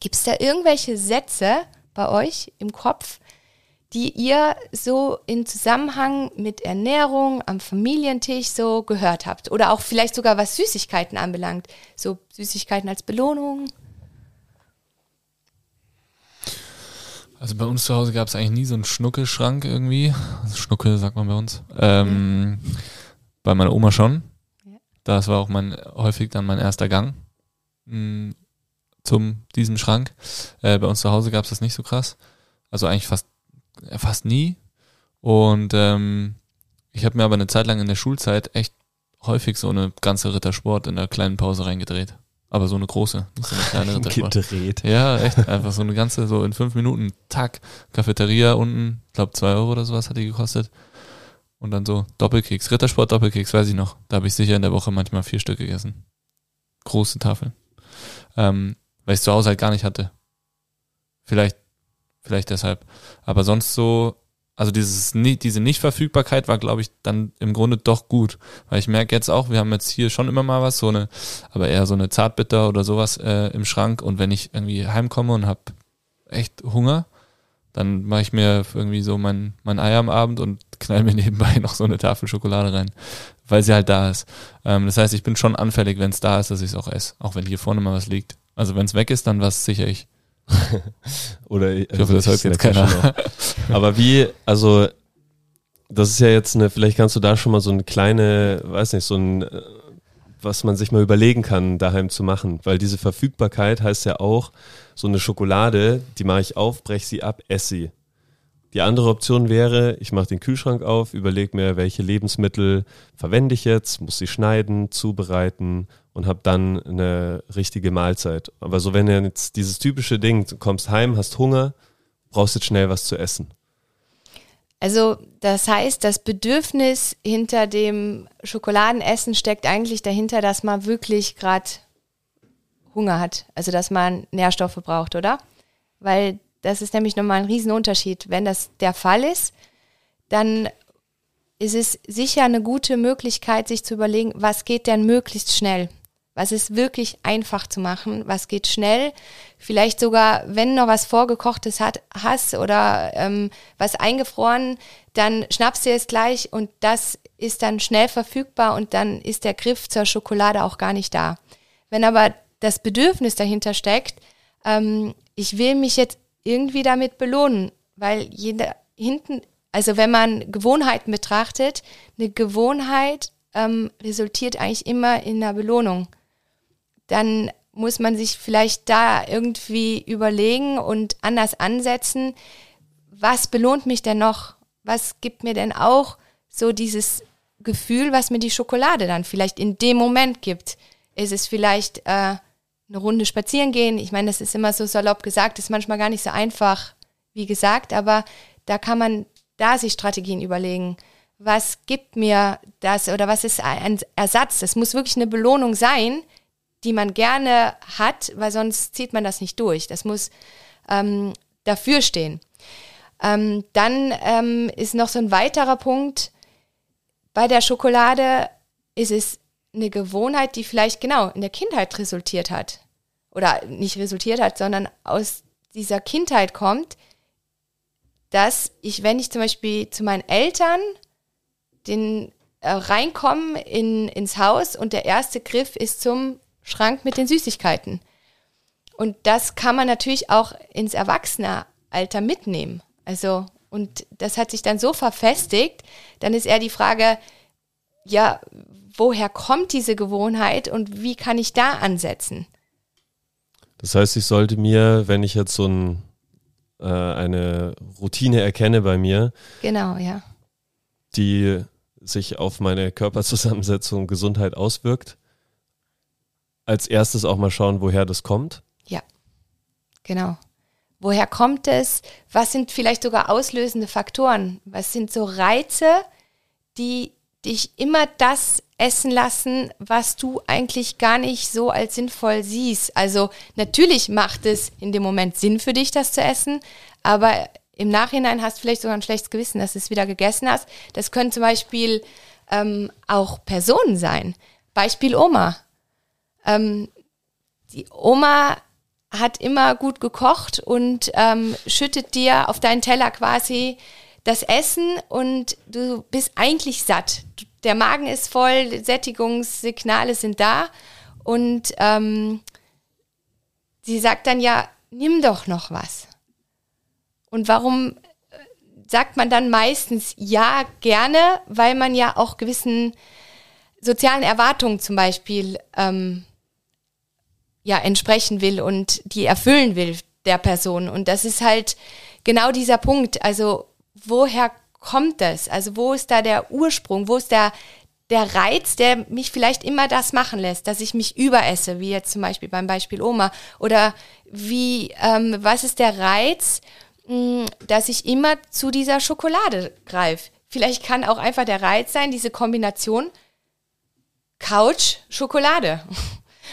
Gibt es da irgendwelche Sätze bei euch im Kopf, die ihr so in Zusammenhang mit Ernährung am Familientisch so gehört habt? Oder auch vielleicht sogar was Süßigkeiten anbelangt? So Süßigkeiten als Belohnung? Also bei uns zu Hause gab es eigentlich nie so einen Schnuckelschrank irgendwie. Also Schnuckel sagt man bei uns. Ähm, ja. Bei meiner Oma schon. Ja. Das war auch mein häufig dann mein erster Gang mh, mm, zum diesem Schrank. Äh, bei uns zu Hause gab es das nicht so krass. Also eigentlich fast fast nie. Und ähm, ich habe mir aber eine Zeit lang in der Schulzeit echt häufig so eine ganze Rittersport in der kleinen Pause reingedreht. Aber so eine große, nicht so eine *laughs* kleine Rittersport. Gedreht. Ja, echt. Einfach so eine ganze, so in fünf Minuten, tack, Cafeteria unten, ich glaube zwei Euro oder sowas hat die gekostet. Und dann so Doppelkeks, Rittersport Doppelkeks, weiß ich noch. Da habe ich sicher in der Woche manchmal vier Stück gegessen. Große Tafeln. Ähm, weil ich zu Hause halt gar nicht hatte. Vielleicht, vielleicht deshalb. Aber sonst so also dieses, diese Nichtverfügbarkeit war, glaube ich, dann im Grunde doch gut. Weil ich merke jetzt auch, wir haben jetzt hier schon immer mal was, so eine, aber eher so eine Zartbitter oder sowas äh, im Schrank. Und wenn ich irgendwie heimkomme und habe echt Hunger, dann mache ich mir irgendwie so mein, mein Ei am Abend und knall mir nebenbei *laughs* noch so eine Tafel Schokolade rein, weil sie halt da ist. Ähm, das heißt, ich bin schon anfällig, wenn es da ist, dass ich es auch esse, auch wenn hier vorne mal was liegt. Also wenn es weg ist, dann war es sicher ich. Oder ich hoffe, das hört jetzt keiner. Aber wie, also das ist ja jetzt eine, vielleicht kannst du da schon mal so eine kleine, weiß nicht, so ein, äh, was man sich mal überlegen kann, daheim zu machen. Weil diese Verfügbarkeit heißt ja auch, so eine Schokolade, die mache ich auf, breche sie ab, esse sie. Die andere Option wäre, ich mache den Kühlschrank auf, überlege mir, welche Lebensmittel verwende ich jetzt, muss sie schneiden, zubereiten und habe dann eine richtige Mahlzeit. Aber so wenn jetzt dieses typische Ding, du kommst heim, hast Hunger, brauchst jetzt schnell was zu essen. Also das heißt, das Bedürfnis hinter dem Schokoladenessen steckt eigentlich dahinter, dass man wirklich gerade Hunger hat. Also dass man Nährstoffe braucht, oder? Weil das ist nämlich nochmal ein Riesenunterschied. Wenn das der Fall ist, dann ist es sicher eine gute Möglichkeit, sich zu überlegen, was geht denn möglichst schnell? Was ist wirklich einfach zu machen? Was geht schnell? Vielleicht sogar, wenn noch was vorgekochtes hat, hast oder ähm, was eingefroren, dann schnappst du es gleich und das ist dann schnell verfügbar und dann ist der Griff zur Schokolade auch gar nicht da. Wenn aber das Bedürfnis dahinter steckt, ähm, ich will mich jetzt irgendwie damit belohnen, weil jeder hinten, also wenn man Gewohnheiten betrachtet, eine Gewohnheit ähm, resultiert eigentlich immer in einer Belohnung. Dann muss man sich vielleicht da irgendwie überlegen und anders ansetzen, was belohnt mich denn noch? Was gibt mir denn auch so dieses Gefühl, was mir die Schokolade dann vielleicht in dem Moment gibt? Ist es vielleicht äh, eine Runde spazieren gehen. Ich meine, das ist immer so salopp gesagt, ist manchmal gar nicht so einfach, wie gesagt, aber da kann man da sich Strategien überlegen. Was gibt mir das oder was ist ein Ersatz? Das muss wirklich eine Belohnung sein, die man gerne hat, weil sonst zieht man das nicht durch. Das muss ähm, dafür stehen. Ähm, dann ähm, ist noch so ein weiterer Punkt, bei der Schokolade ist es eine Gewohnheit, die vielleicht genau in der Kindheit resultiert hat. Oder nicht resultiert hat, sondern aus dieser Kindheit kommt, dass ich, wenn ich zum Beispiel zu meinen Eltern den äh, reinkomme in, ins Haus und der erste Griff ist zum Schrank mit den Süßigkeiten. Und das kann man natürlich auch ins Erwachsenealter mitnehmen. Also, und das hat sich dann so verfestigt, dann ist eher die Frage, ja, woher kommt diese Gewohnheit und wie kann ich da ansetzen? Das heißt, ich sollte mir, wenn ich jetzt so ein, äh, eine Routine erkenne bei mir, genau, ja. die sich auf meine Körperzusammensetzung, Gesundheit auswirkt, als erstes auch mal schauen, woher das kommt. Ja, genau. Woher kommt es? Was sind vielleicht sogar auslösende Faktoren? Was sind so Reize, die dich immer das essen lassen, was du eigentlich gar nicht so als sinnvoll siehst. Also natürlich macht es in dem Moment Sinn für dich, das zu essen, aber im Nachhinein hast du vielleicht sogar ein schlechtes Gewissen, dass du es wieder gegessen hast. Das können zum Beispiel ähm, auch Personen sein. Beispiel Oma. Ähm, die Oma hat immer gut gekocht und ähm, schüttet dir auf deinen Teller quasi das Essen und du bist eigentlich satt. Der Magen ist voll, Sättigungssignale sind da und ähm, sie sagt dann ja, nimm doch noch was. Und warum äh, sagt man dann meistens ja gerne, weil man ja auch gewissen sozialen Erwartungen zum Beispiel ähm, ja entsprechen will und die erfüllen will der Person. Und das ist halt genau dieser Punkt. Also woher kommt das? Also wo ist da der Ursprung? Wo ist der, der Reiz, der mich vielleicht immer das machen lässt, dass ich mich überesse, wie jetzt zum Beispiel beim Beispiel Oma? Oder wie, ähm, was ist der Reiz, mh, hm, dass ich immer zu dieser Schokolade greife? Vielleicht kann auch einfach der Reiz sein, diese Kombination Couch, Schokolade. *laughs*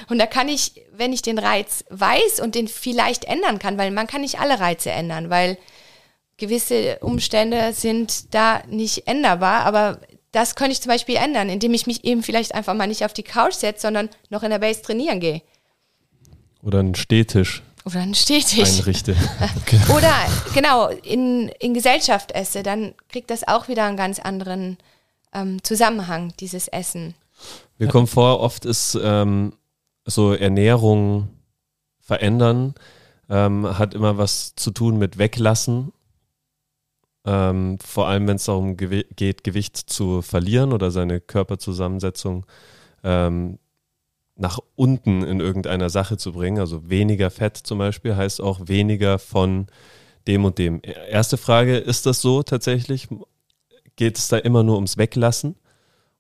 Und da kann ich, wenn ich den Reiz weiß und den vielleicht ändern kann, weil man kann nicht alle Reize ändern, weil gewisse Umstände sind da nicht änderbar, aber das könnte ich zum Beispiel ändern, indem ich mich eben vielleicht einfach mal nicht auf die Couch setze, sondern noch in der Base trainieren gehe. Oder einen Stehtisch. Oder einen Stehtisch. Einrichte. *laughs* Oder genau, in, in Gesellschaft esse, dann kriegt das auch wieder einen ganz anderen ähm, Zusammenhang, dieses Essen. Mir kommt vor, oft ist ähm, so Ernährung verändern, ähm, hat immer was zu tun mit weglassen ähm, vor allem, wenn es darum gew geht, Gewicht zu verlieren oder seine Körperzusammensetzung ähm, nach unten in irgendeiner Sache zu bringen. Also weniger Fett zum Beispiel heißt auch weniger von dem und dem. Erste Frage, ist das so tatsächlich? Geht es da immer nur ums Weglassen?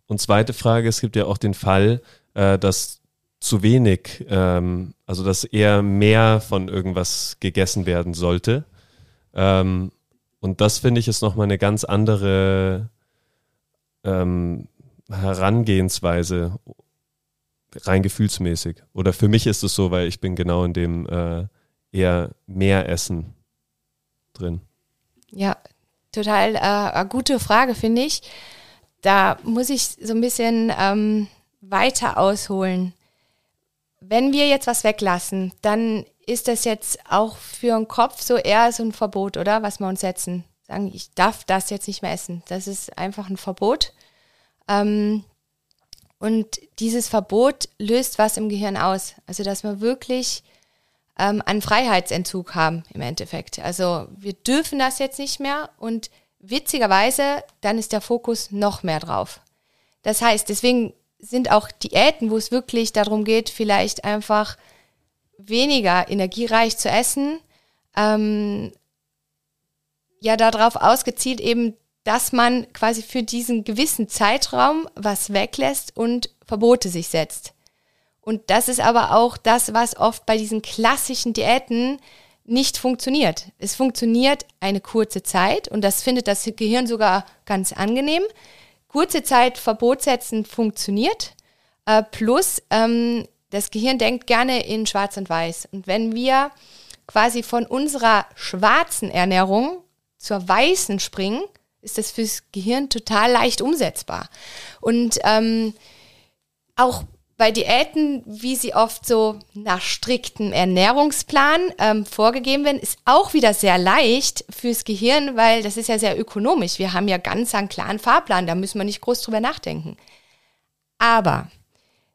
Und zweite Frage, es gibt ja auch den Fall, äh, dass zu wenig, ähm, also dass eher mehr von irgendwas gegessen werden sollte. Ähm, und das finde ich ist nochmal eine ganz andere ähm, Herangehensweise, rein gefühlsmäßig. Oder für mich ist es so, weil ich bin genau in dem äh, eher mehr Essen drin. Ja, total äh, eine gute Frage, finde ich. Da muss ich so ein bisschen ähm, weiter ausholen. Wenn wir jetzt was weglassen, dann ist das jetzt auch für den Kopf so eher so ein Verbot, oder? Was wir uns setzen. Sagen, ich darf das jetzt nicht mehr essen. Das ist einfach ein Verbot. Ähm, und dieses Verbot löst was im Gehirn aus. Also, dass wir wirklich ähm, einen Freiheitsentzug haben im Endeffekt. Also, wir dürfen das jetzt nicht mehr und witzigerweise, dann ist der Fokus noch mehr drauf. Das heißt, deswegen sind auch Diäten, wo es wirklich darum geht, vielleicht einfach weniger energiereich zu essen, ähm, ja darauf ausgezielt eben, dass man quasi für diesen gewissen Zeitraum was weglässt und Verbote sich setzt. Und das ist aber auch das, was oft bei diesen klassischen Diäten nicht funktioniert. Es funktioniert eine kurze Zeit und das findet das Gehirn sogar ganz angenehm. Kurze Zeit Verbot setzen funktioniert. Äh, plus ähm, das Gehirn denkt gerne in Schwarz und Weiß. Und wenn wir quasi von unserer schwarzen Ernährung zur weißen springen, ist das fürs Gehirn total leicht umsetzbar. Und ähm, auch bei Diäten, wie sie oft so nach striktem Ernährungsplan ähm, vorgegeben werden, ist auch wieder sehr leicht fürs Gehirn, weil das ist ja sehr ökonomisch. Wir haben ja ganz einen klaren Fahrplan, da müssen wir nicht groß drüber nachdenken. Aber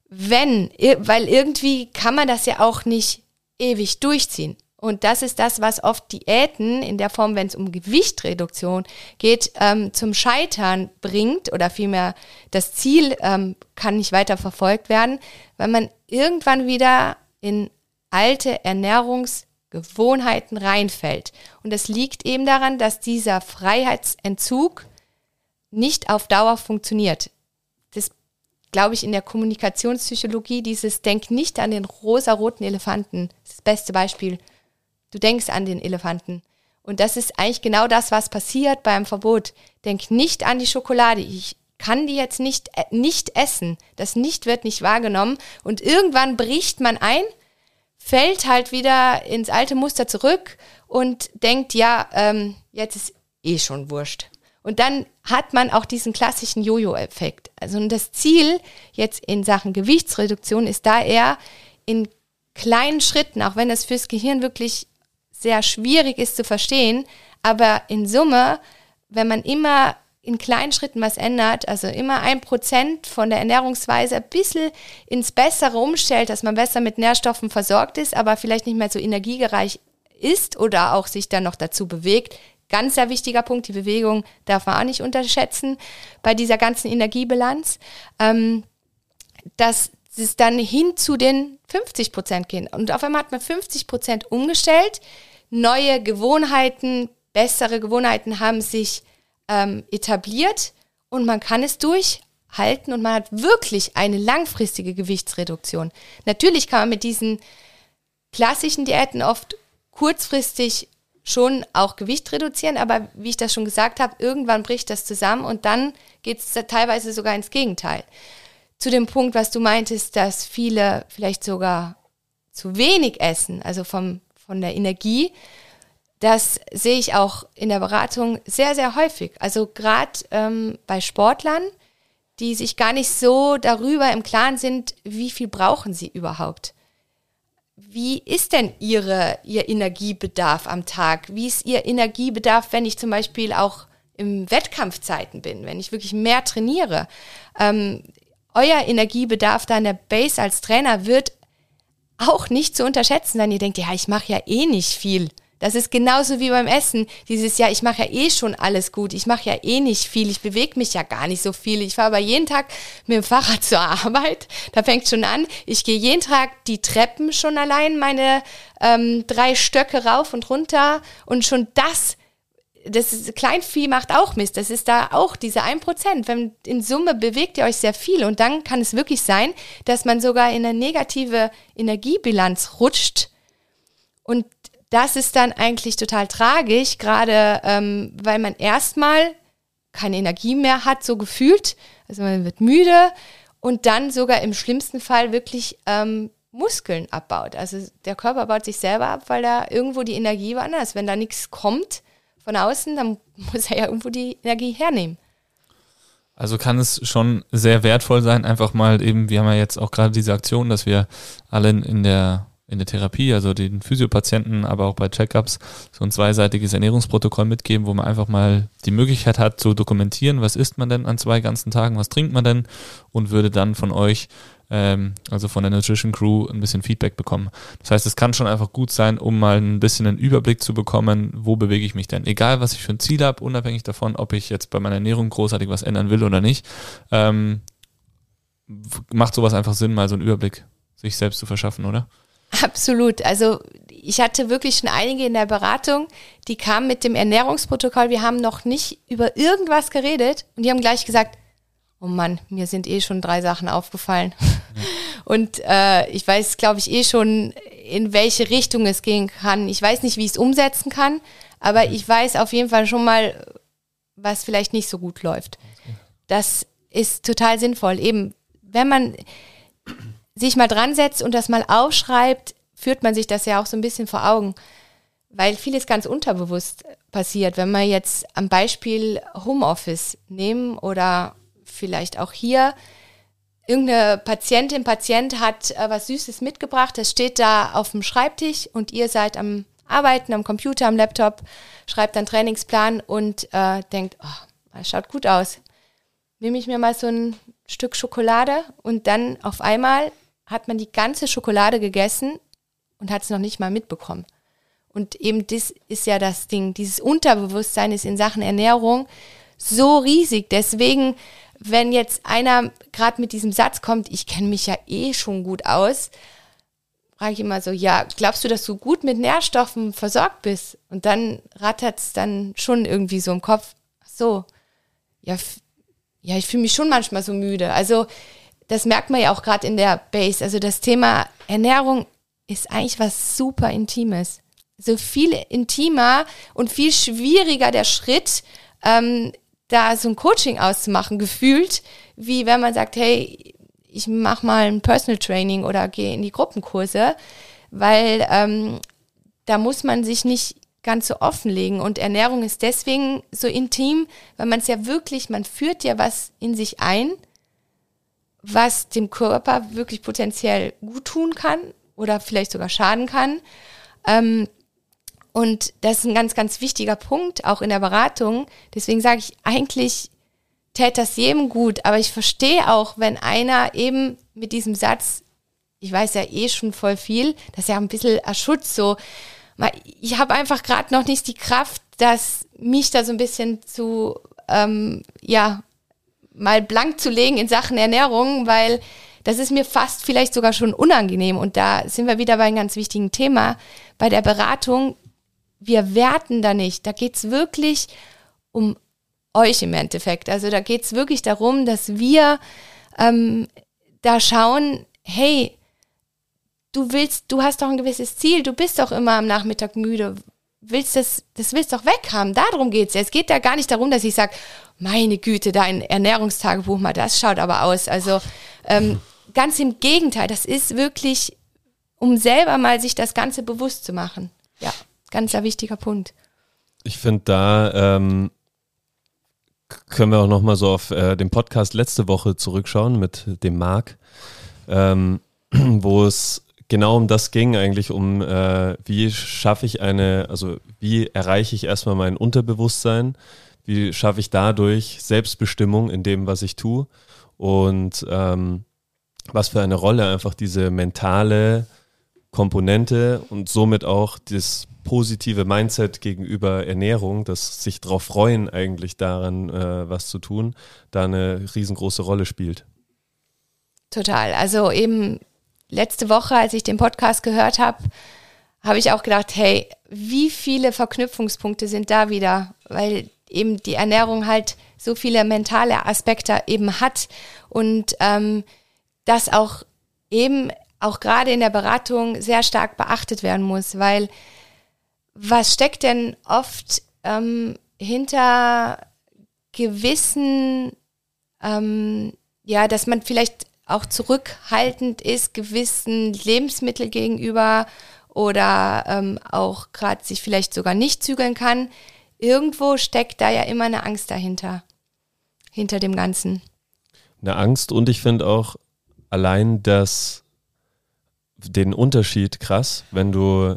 wenn, weil irgendwie kann man das ja auch nicht ewig durchziehen. Und das ist das, was oft Diäten in der Form, wenn es um Gewichtreduktion geht, ähm, zum Scheitern bringt oder vielmehr das Ziel ähm, kann nicht weiter verfolgt werden, weil man irgendwann wieder in alte Ernährungsgewohnheiten reinfällt. Und das liegt eben daran, dass dieser Freiheitsentzug nicht auf Dauer funktioniert. Das glaube ich in der Kommunikationspsychologie, dieses Denk nicht an den rosaroten Elefanten, das beste Beispiel Du denkst an den Elefanten. Und das ist eigentlich genau das, was passiert beim Verbot. Denk nicht an die Schokolade. Ich kann die jetzt nicht, äh, nicht essen. Das nicht wird nicht wahrgenommen. Und irgendwann bricht man ein, fällt halt wieder ins alte Muster zurück und denkt, ja, ähm, jetzt ist eh schon wurscht. Und dann hat man auch diesen klassischen Jojo-Effekt. Also das Ziel jetzt in Sachen Gewichtsreduktion ist da eher in kleinen Schritten, auch wenn das fürs Gehirn wirklich sehr schwierig ist zu verstehen. Aber in Summe, wenn man immer in kleinen Schritten was ändert, also immer ein Prozent von der Ernährungsweise ein bisschen ins Bessere umstellt, dass man besser mit Nährstoffen versorgt ist, aber vielleicht nicht mehr so energiegereich ist oder auch sich dann noch dazu bewegt. Ganz sehr wichtiger Punkt, die Bewegung darf man auch nicht unterschätzen bei dieser ganzen Energiebilanz. Ähm, dass es dann hin zu den 50 Prozent gehen. Und auf einmal hat man 50 Prozent umgestellt neue Gewohnheiten, bessere Gewohnheiten haben sich ähm, etabliert und man kann es durchhalten und man hat wirklich eine langfristige Gewichtsreduktion. Natürlich kann man mit diesen klassischen Diäten oft kurzfristig schon auch Gewicht reduzieren, aber wie ich das schon gesagt habe, irgendwann bricht das zusammen und dann geht es teilweise sogar ins Gegenteil. Zu dem Punkt, was du meintest, dass viele vielleicht sogar zu wenig essen, also vom von der Energie. Das sehe ich auch in der Beratung sehr, sehr häufig. Also gerade ähm, bei Sportlern, die sich gar nicht so darüber im Klaren sind, wie viel brauchen sie überhaupt. Wie ist denn ihre, ihr Energiebedarf am Tag? Wie ist ihr Energiebedarf, wenn ich zum Beispiel auch im Wettkampfzeiten bin, wenn ich wirklich mehr trainiere? Ähm, euer Energiebedarf da in der Base als Trainer wird auch nicht zu unterschätzen, dann ihr denkt, ja, ich mache ja eh nicht viel. Das ist genauso wie beim Essen. Dieses Jahr, ich mache ja eh schon alles gut. Ich mache ja eh nicht viel. Ich bewege mich ja gar nicht so viel. Ich fahre aber jeden Tag mit dem Fahrrad *laughs* zur Arbeit. Da fängt schon an. Ich gehe jeden Tag die Treppen schon allein, meine ähm, drei Stöcke rauf und runter. Und schon das das Kleinvieh macht auch Mist. Das ist da auch diese 1%. Wenn in Summe bewegt ihr euch sehr viel und dann kann es wirklich sein, dass man sogar in eine negative Energiebilanz rutscht. Und das ist dann eigentlich total tragisch, gerade ähm, weil man erstmal keine Energie mehr hat, so gefühlt. Also man wird müde und dann sogar im schlimmsten Fall wirklich ähm, Muskeln abbaut. Also der Körper baut sich selber ab, weil da irgendwo die Energie woanders. Wenn da nichts kommt, von außen, dann *laughs* muss er ja irgendwo die Energie hernehmen. Also kann es schon sehr wertvoll sein, einfach mal eben, wir haben ja jetzt auch gerade diese Aktion, dass wir alle in der in der Therapie, also den Physiopatienten, aber auch bei Checkups, so ein zweiseitiges Ernährungsprotokoll mitgeben, wo man einfach mal die Möglichkeit hat zu dokumentieren, was isst man denn an zwei ganzen Tagen, was trinkt man denn und würde dann von euch ähm, also von der Nutrition Crew, ein bisschen Feedback bekommen. Das heißt, es kann schon einfach gut sein, um mal ein bisschen einen Überblick zu bekommen, wo bewege ich mich denn. Egal, was ich für ein Ziel habe, unabhängig davon, ob ich jetzt bei meiner Ernährung großartig was ändern will oder nicht, ähm, macht sowas einfach Sinn, mal so einen Überblick sich selbst zu verschaffen, oder? Absolut. Also ich hatte wirklich schon einige in der Beratung, die kamen mit dem Ernährungsprotokoll. Wir haben noch nicht über irgendwas geredet und die haben gleich gesagt, oh Mann, mir sind eh schon drei Sachen aufgefallen. *laughs* Und äh, ich weiß, glaube ich, eh schon, in welche Richtung es gehen kann. Ich weiß nicht, wie ich es umsetzen kann, aber ich weiß auf jeden Fall schon mal, was vielleicht nicht so gut läuft. Das ist total sinnvoll. Eben, wenn man sich mal dran setzt und das mal aufschreibt, führt man sich das ja auch so ein bisschen vor Augen. weil vieles ganz unterbewusst passiert. Wenn wir jetzt am Beispiel Homeoffice nehmen oder vielleicht auch hier, irgendeine Patientin, Patient hat äh, was Süßes mitgebracht, das steht da auf dem Schreibtisch und ihr seid am Arbeiten, am Computer, am Laptop, schreibt dann Trainingsplan und äh, denkt, oh, das schaut gut aus. Nehme ich mir mal so ein Stück Schokolade und dann auf einmal hat man die ganze Schokolade gegessen und hat es noch nicht mal mitbekommen. Und eben das ist ja das Ding. Dieses Unterbewusstsein ist in Sachen Ernährung so riesig. Deswegen, wenn jetzt einer gerade mit diesem Satz kommt, ich kenne mich ja eh schon gut aus, frage ich immer so, ja, glaubst du, dass du gut mit Nährstoffen versorgt bist? Und dann rattert es dann schon irgendwie so im Kopf, ach so, ja, ja, ich fühle mich schon manchmal so müde. Also das merkt man ja auch gerade in der Base. Also das Thema Ernährung ist eigentlich was super Intimes so viel intimer und viel schwieriger der Schritt, ähm, da so ein Coaching auszumachen, gefühlt, wie wenn man sagt, hey, ich mache mal ein Personal Training oder gehe in die Gruppenkurse, weil ähm, da muss man sich nicht ganz so offenlegen und Ernährung ist deswegen so intim, weil man es ja wirklich, man führt ja was in sich ein, was dem Körper wirklich potenziell gut tun kann oder vielleicht sogar schaden kann. Ähm, und das ist ein ganz, ganz wichtiger Punkt, auch in der Beratung. Deswegen sage ich, eigentlich täte das jedem gut, aber ich verstehe auch, wenn einer eben mit diesem Satz, ich weiß ja eh schon voll viel, das ist ja ein bisschen erschutzt so. Ich habe einfach gerade noch nicht die Kraft, dass mich da so ein bisschen zu, ähm, ja, mal blank zu legen in Sachen Ernährung, weil das ist mir fast vielleicht sogar schon unangenehm. Und da sind wir wieder bei einem ganz wichtigen Thema. Bei der Beratung wir werten da nicht. Da geht's wirklich um euch im Endeffekt. Also da geht's wirklich darum, dass wir ähm, da schauen, hey, du willst, du hast doch ein gewisses Ziel, du bist doch immer am Nachmittag müde, willst das, das willst doch weghaben. Darum geht's. Es geht da gar nicht darum, dass ich sage, meine Güte, dein Ernährungstagebuch mal, das schaut aber aus. Also ähm, ganz im Gegenteil, das ist wirklich, um selber mal sich das Ganze bewusst zu machen. Ja. Ganz ein wichtiger Punkt. Ich finde, da ähm, können wir auch nochmal so auf äh, den Podcast letzte Woche zurückschauen mit dem Marc, ähm, *clears throat* wo es genau um das ging, eigentlich um, äh, wie schaffe ich eine, also wie erreiche ich erstmal mein Unterbewusstsein, wie schaffe ich dadurch Selbstbestimmung in dem, was ich tue und ähm, was für eine Rolle einfach diese mentale Komponente und somit auch das positive Mindset gegenüber Ernährung, das sich darauf freuen, eigentlich daran äh, was zu tun, da eine riesengroße Rolle spielt. Total. Also eben letzte Woche, als ich den Podcast gehört habe, habe ich auch gedacht, hey, wie viele Verknüpfungspunkte sind da wieder, weil eben die Ernährung halt so viele mentale Aspekte eben hat und ähm, das auch eben auch gerade in der Beratung sehr stark beachtet werden muss, weil was steckt denn oft ähm, hinter gewissen, ähm, ja, dass man vielleicht auch zurückhaltend ist, gewissen Lebensmittel gegenüber oder ähm, auch gerade sich vielleicht sogar nicht zügeln kann. Irgendwo steckt da ja immer eine Angst dahinter, hinter dem Ganzen. Eine Angst und ich finde auch allein das, den Unterschied krass, wenn du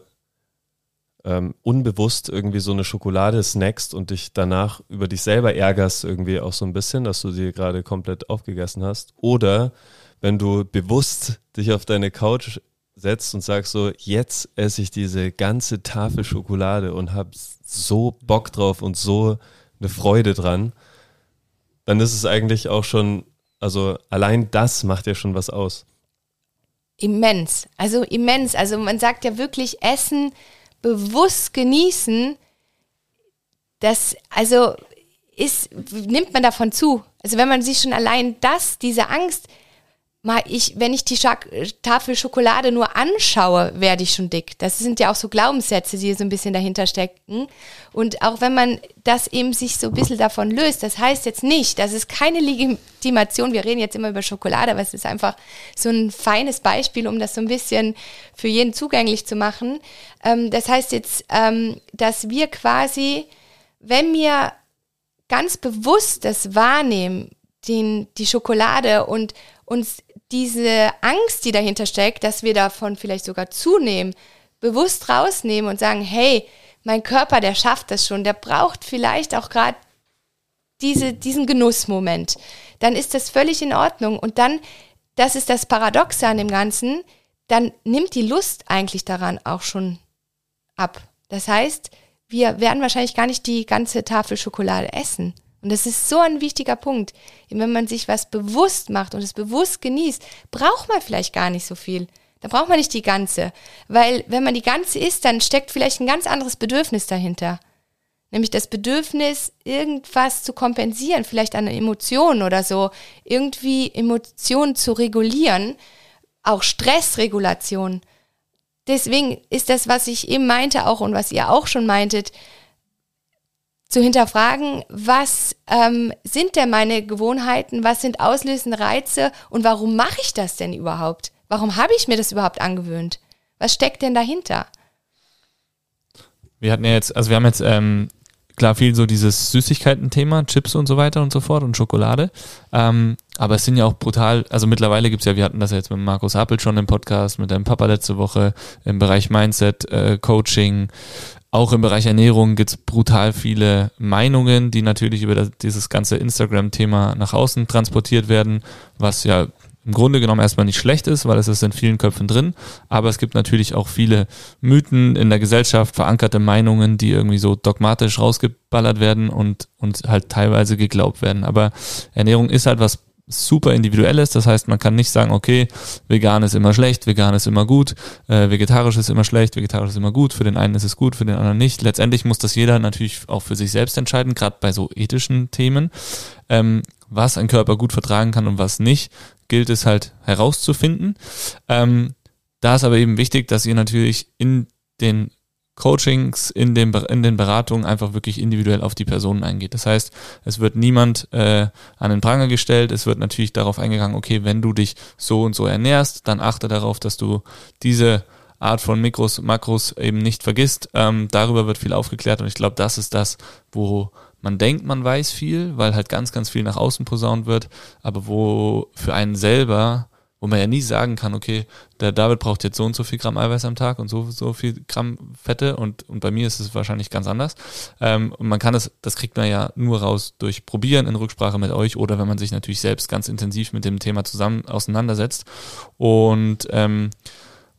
ähm, unbewusst irgendwie so eine Schokolade snackst und dich danach über dich selber ärgerst irgendwie auch so ein bisschen, dass du sie gerade komplett aufgegessen hast. Oder wenn du bewusst dich auf deine Couch setzt und sagst so, jetzt esse ich diese ganze Tafel Schokolade und hab so Bock drauf und so eine Freude dran, dann ist es eigentlich auch schon, also allein das macht ja schon was aus. Immens, also immens. Also man sagt ja wirklich, Essen bewusst genießen, das, also ist, nimmt man davon zu. Also wenn man sich schon allein das, diese Angst, mal ich, wenn ich die Scha Tafel Schokolade nur anschaue, werde ich schon dick. Das sind ja auch so Glaubenssätze, die so ein bisschen dahinter stecken. Und auch wenn man das eben sich so ein bisschen davon löst, das heißt jetzt nicht, das ist keine Legitimation, wir reden jetzt immer über Schokolade, aber es ist einfach so ein feines Beispiel, um das so ein bisschen für jeden zugänglich zu machen. Ähm, das heißt jetzt, ähm, dass wir quasi, wenn wir ganz bewusst das wahrnehmen, den, die Schokolade und uns diese Angst, die dahinter steckt, dass wir davon vielleicht sogar zunehmen, bewusst rausnehmen und sagen, hey, mein Körper, der schafft das schon, der braucht vielleicht auch gerade diese, diesen Genussmoment, dann ist das völlig in Ordnung. Und dann, das ist das Paradoxe an dem Ganzen, dann nimmt die Lust eigentlich daran auch schon ab. Das heißt, wir werden wahrscheinlich gar nicht die ganze Tafel Schokolade essen. Und das ist so ein wichtiger Punkt. Wenn man sich was bewusst macht und es bewusst genießt, braucht man vielleicht gar nicht so viel. Da braucht man nicht die ganze. Weil wenn man die ganze isst, dann steckt vielleicht ein ganz anderes Bedürfnis dahinter. Nämlich das Bedürfnis, irgendwas zu kompensieren, vielleicht eine Emotion oder so. Irgendwie Emotionen zu regulieren. Auch Stressregulation. Deswegen ist das, was ich eben meinte auch und was ihr auch schon meintet, zu hinterfragen, was ähm, sind denn meine Gewohnheiten, was sind auslösende Reize und warum mache ich das denn überhaupt? Warum habe ich mir das überhaupt angewöhnt? Was steckt denn dahinter? Wir hatten ja jetzt, also wir haben jetzt ähm, klar viel so dieses Süßigkeiten-Thema, Chips und so weiter und so fort und Schokolade. Ähm, aber es sind ja auch brutal, also mittlerweile gibt's ja, wir hatten das ja jetzt mit Markus Happel schon im Podcast, mit deinem Papa letzte Woche im Bereich Mindset, äh, Coaching, auch im Bereich Ernährung gibt es brutal viele Meinungen, die natürlich über das, dieses ganze Instagram-Thema nach außen transportiert werden, was ja im Grunde genommen erstmal nicht schlecht ist, weil es ist in vielen Köpfen drin. Aber es gibt natürlich auch viele Mythen in der Gesellschaft, verankerte Meinungen, die irgendwie so dogmatisch rausgeballert werden und, und halt teilweise geglaubt werden. Aber Ernährung ist halt was super individuell ist. Das heißt, man kann nicht sagen, okay, vegan ist immer schlecht, vegan ist immer gut, äh, vegetarisch ist immer schlecht, vegetarisch ist immer gut. Für den einen ist es gut, für den anderen nicht. Letztendlich muss das jeder natürlich auch für sich selbst entscheiden, gerade bei so ethischen Themen. Ähm, was ein Körper gut vertragen kann und was nicht, gilt es halt herauszufinden. Ähm, da ist aber eben wichtig, dass ihr natürlich in den Coachings, in, dem, in den Beratungen einfach wirklich individuell auf die Personen eingeht. Das heißt, es wird niemand äh, an den Pranger gestellt, es wird natürlich darauf eingegangen, okay, wenn du dich so und so ernährst, dann achte darauf, dass du diese Art von Mikros, Makros eben nicht vergisst. Ähm, darüber wird viel aufgeklärt und ich glaube, das ist das, wo man denkt, man weiß viel, weil halt ganz, ganz viel nach außen posaunt wird, aber wo für einen selber wo man ja nie sagen kann, okay, der David braucht jetzt so und so viel Gramm Eiweiß am Tag und so so viel Gramm Fette und, und bei mir ist es wahrscheinlich ganz anders. Ähm, und man kann das, das kriegt man ja nur raus durch Probieren in Rücksprache mit euch oder wenn man sich natürlich selbst ganz intensiv mit dem Thema zusammen auseinandersetzt. Und ähm,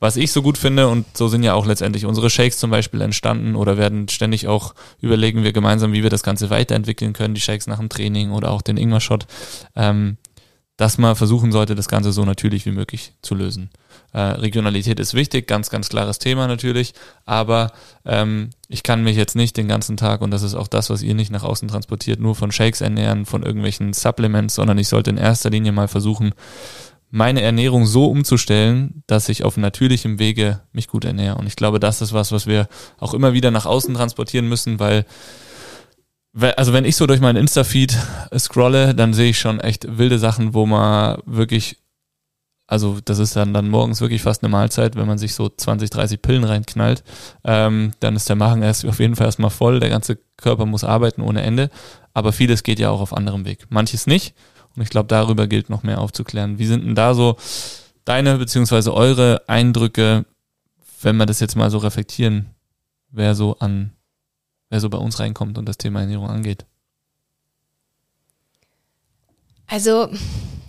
was ich so gut finde, und so sind ja auch letztendlich unsere Shakes zum Beispiel entstanden oder werden ständig auch überlegen wir gemeinsam, wie wir das Ganze weiterentwickeln können, die Shakes nach dem Training oder auch den Ingwer-Shot. Ähm, dass man versuchen sollte, das Ganze so natürlich wie möglich zu lösen. Äh, Regionalität ist wichtig, ganz, ganz klares Thema natürlich, aber ähm, ich kann mich jetzt nicht den ganzen Tag, und das ist auch das, was ihr nicht nach außen transportiert, nur von Shakes ernähren, von irgendwelchen Supplements, sondern ich sollte in erster Linie mal versuchen, meine Ernährung so umzustellen, dass ich auf natürlichem Wege mich gut ernähre. Und ich glaube, das ist was, was wir auch immer wieder nach außen transportieren müssen, weil also wenn ich so durch meinen Insta-Feed scrolle, dann sehe ich schon echt wilde Sachen, wo man wirklich, also das ist dann, dann morgens wirklich fast eine Mahlzeit, wenn man sich so 20, 30 Pillen reinknallt, ähm, dann ist der Magen erst auf jeden Fall erstmal voll, der ganze Körper muss arbeiten ohne Ende, aber vieles geht ja auch auf anderem Weg, manches nicht. Und ich glaube, darüber gilt noch mehr aufzuklären. Wie sind denn da so deine beziehungsweise eure Eindrücke, wenn wir das jetzt mal so reflektieren, wer so an wer so bei uns reinkommt und das Thema Ernährung angeht? Also,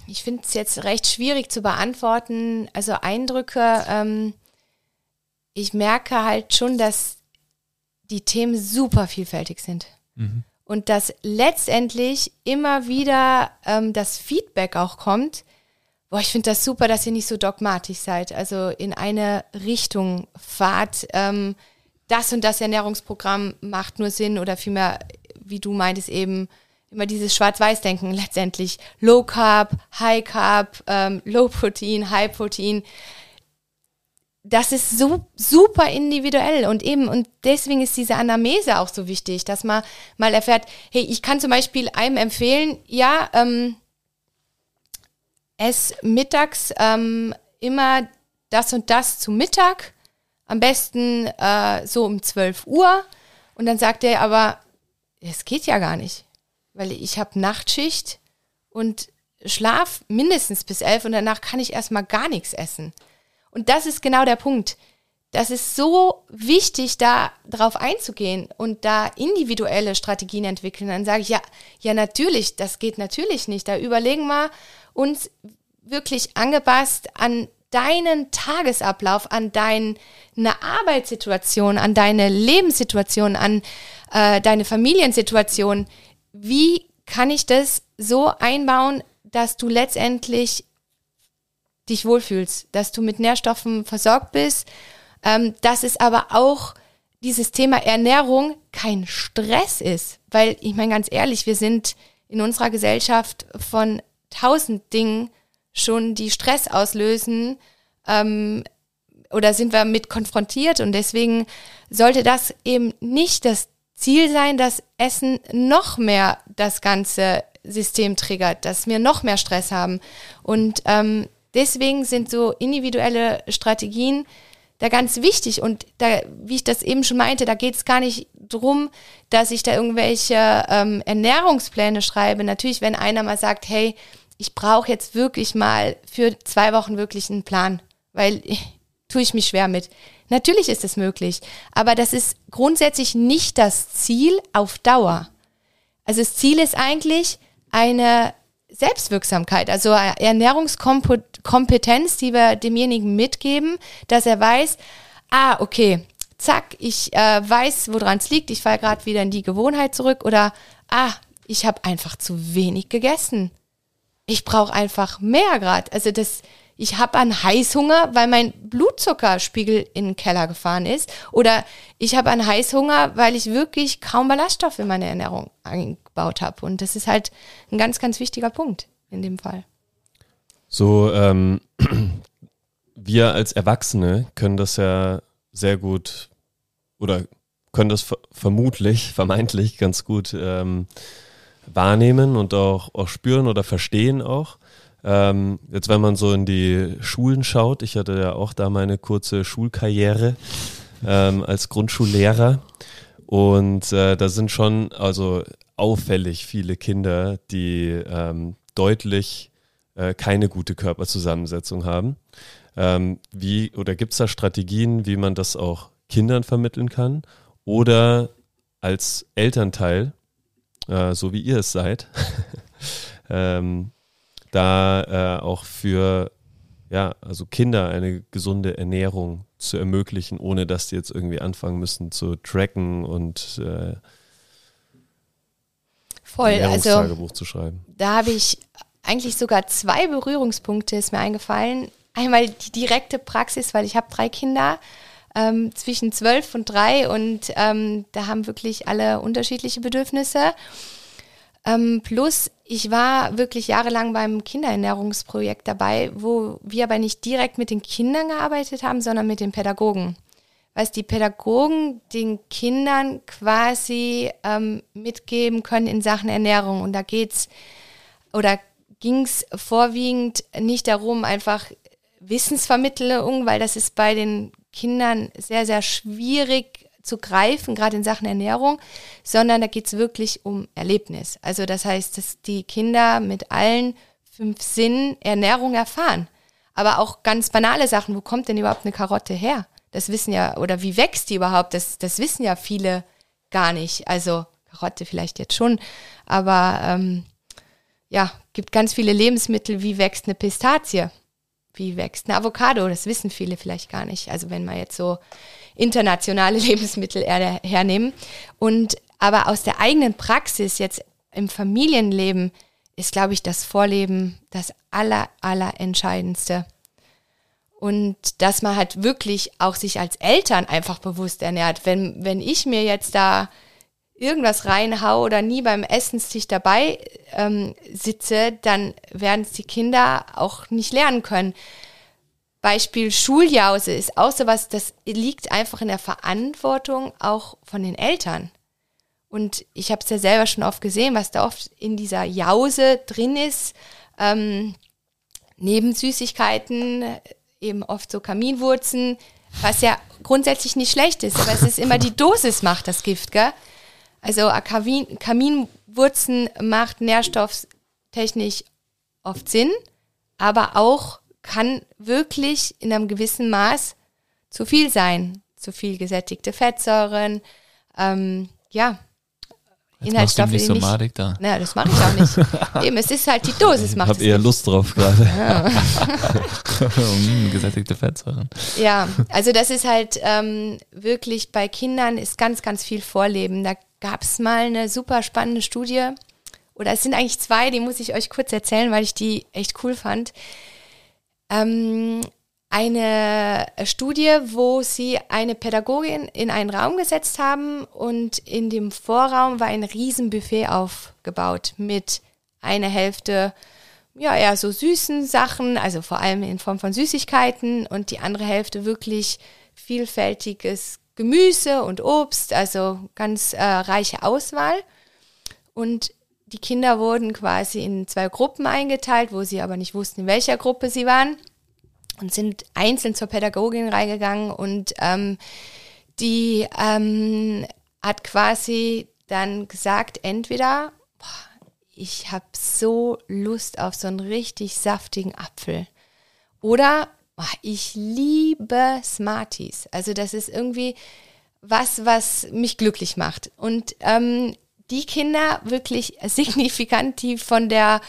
ich finde es jetzt recht schwierig zu beantworten. Also Eindrücke, ähm, ich merke halt schon, dass die Themen super vielfältig sind. Mhm. Und dass letztendlich immer wieder ähm, das Feedback auch kommt, boah, ich finde das super, dass ihr nicht so dogmatisch seid, also in eine Richtung fahrt. Ähm, das und das Ernährungsprogramm macht nur Sinn oder vielmehr, wie du meintest eben, immer dieses Schwarz-Weiß-Denken letztendlich. Low Carb, High Carb, ähm, Low Protein, High Protein. Das ist so super individuell und eben, und deswegen ist diese Anamnese auch so wichtig, dass man mal erfährt, hey, ich kann zum Beispiel einem empfehlen, ja, ähm, ess mittags ähm, immer das und das zu Mittag, am besten äh, so um 12 Uhr. Und dann sagt er aber, es geht ja gar nicht weil ich habe Nachtschicht und schlaf mindestens bis elf und danach kann ich erstmal gar nichts essen. Und das ist genau der Punkt. Das ist so wichtig, da drauf einzugehen und da individuelle Strategien entwickeln. Dann sage ich, ja, ja, natürlich, das geht natürlich nicht. Da überlegen wir uns wirklich angepasst an deinen Tagesablauf, an deine Arbeitssituation, an deine Lebenssituation, an äh, deine Familiensituation, wie kann ich das so einbauen, dass du letztendlich dich wohlfühlst, dass du mit Nährstoffen versorgt bist, ähm, dass es aber auch dieses Thema Ernährung kein Stress ist. Weil ich meine ganz ehrlich, wir sind in unserer Gesellschaft von tausend Dingen schon, die Stress auslösen, ähm, oder sind wir mit konfrontiert und deswegen sollte das eben nicht das Ziel sein, dass Essen noch mehr das ganze System triggert, dass wir noch mehr Stress haben. Und ähm, deswegen sind so individuelle Strategien da ganz wichtig. Und da, wie ich das eben schon meinte, da geht es gar nicht drum, dass ich da irgendwelche ähm, Ernährungspläne schreibe. Natürlich, wenn einer mal sagt, hey, ich brauche jetzt wirklich mal für zwei Wochen wirklich einen Plan, weil tue ich mich schwer mit. Natürlich ist es möglich, aber das ist grundsätzlich nicht das Ziel auf Dauer. Also das Ziel ist eigentlich eine Selbstwirksamkeit, also Ernährungskompetenz, die wir demjenigen mitgeben, dass er weiß, ah, okay, zack, ich äh, weiß, woran es liegt, ich falle gerade wieder in die Gewohnheit zurück oder ah, ich habe einfach zu wenig gegessen. Ich brauche einfach mehr gerade. Also das ich habe einen Heißhunger, weil mein Blutzuckerspiegel in den Keller gefahren ist. Oder ich habe einen Heißhunger, weil ich wirklich kaum Ballaststoffe in meine Ernährung eingebaut habe. Und das ist halt ein ganz, ganz wichtiger Punkt in dem Fall. So, ähm, *clears throat* wir als Erwachsene können das ja sehr gut oder können das vermutlich, *laughs* vermeintlich ganz gut ähm, wahrnehmen und auch, auch spüren oder verstehen auch. Ähm, jetzt, wenn man so in die Schulen schaut, ich hatte ja auch da meine kurze Schulkarriere ähm, als Grundschullehrer und äh, da sind schon also auffällig viele Kinder, die ähm, deutlich äh, keine gute Körperzusammensetzung haben. Ähm, wie oder gibt es da Strategien, wie man das auch Kindern vermitteln kann? Oder als Elternteil, äh, so wie ihr es seid, *laughs* ähm, da äh, auch für ja, also Kinder eine gesunde Ernährung zu ermöglichen, ohne dass die jetzt irgendwie anfangen müssen zu tracken und äh, Voll, ein also zu schreiben. Da habe ich eigentlich sogar zwei Berührungspunkte ist mir eingefallen. Einmal die direkte Praxis, weil ich habe drei Kinder ähm, zwischen zwölf und drei und ähm, da haben wirklich alle unterschiedliche Bedürfnisse. Ähm, plus, ich war wirklich jahrelang beim Kinderernährungsprojekt dabei, wo wir aber nicht direkt mit den Kindern gearbeitet haben, sondern mit den Pädagogen. Was die Pädagogen den Kindern quasi ähm, mitgeben können in Sachen Ernährung. Und da geht's oder ging es vorwiegend nicht darum, einfach Wissensvermittlung, weil das ist bei den Kindern sehr, sehr schwierig zu greifen, gerade in Sachen Ernährung, sondern da geht es wirklich um Erlebnis. Also das heißt, dass die Kinder mit allen fünf Sinnen Ernährung erfahren. Aber auch ganz banale Sachen, wo kommt denn überhaupt eine Karotte her? Das wissen ja, oder wie wächst die überhaupt? Das, das wissen ja viele gar nicht. Also Karotte vielleicht jetzt schon, aber ähm, ja, gibt ganz viele Lebensmittel, wie wächst eine Pistazie? Wie wächst eine Avocado? Das wissen viele vielleicht gar nicht. Also wenn man jetzt so internationale *laughs* Lebensmittel hernehmen. Und aber aus der eigenen Praxis jetzt im Familienleben ist, glaube ich, das Vorleben das aller, aller entscheidendste. Und dass man halt wirklich auch sich als Eltern einfach bewusst ernährt. Wenn, wenn ich mir jetzt da irgendwas reinhau oder nie beim Essenstisch dabei ähm, sitze, dann werden es die Kinder auch nicht lernen können. Beispiel Schuljause ist auch sowas, das liegt einfach in der Verantwortung auch von den Eltern. Und ich habe es ja selber schon oft gesehen, was da oft in dieser Jause drin ist. Ähm, neben Süßigkeiten, eben oft so Kaminwurzen, was ja grundsätzlich nicht schlecht ist, aber es ist immer die Dosis macht das Gift, gell? Also Kamin, Kaminwurzen macht nährstofftechnisch oft Sinn, aber auch kann wirklich in einem gewissen Maß zu viel sein. Zu viel gesättigte Fettsäuren, ähm, ja, Jetzt Inhaltsstoffe. Nicht so nicht, madig da. Na, das mache ich auch nicht. *laughs* Eben, es ist halt die Dosis macht Ich habe eher nicht. Lust drauf gerade. Ja. Mm, *laughs* gesättigte Fettsäuren. Ja, also das ist halt ähm, wirklich bei Kindern ist ganz, ganz viel Vorleben. Da gab es mal eine super spannende Studie, oder es sind eigentlich zwei, die muss ich euch kurz erzählen, weil ich die echt cool fand. Ähm, eine Studie, wo sie eine Pädagogin in einen Raum gesetzt haben und in dem Vorraum war ein Riesenbuffet aufgebaut mit einer Hälfte ja eher so süßen Sachen, also vor allem in Form von Süßigkeiten und die andere Hälfte wirklich vielfältiges Gemüse und Obst, also ganz äh, reiche Auswahl. Und die Kinder wurden quasi in zwei Gruppen eingeteilt, wo sie aber nicht wussten, in welcher Gruppe sie waren und sind einzeln zur Pädagogin reingegangen und ähm, die ähm, hat quasi dann gesagt, entweder boah, ich habe so Lust auf so einen richtig saftigen Apfel oder ich liebe Smarties. Also das ist irgendwie was, was mich glücklich macht. Und ähm, die Kinder wirklich signifikant, die von der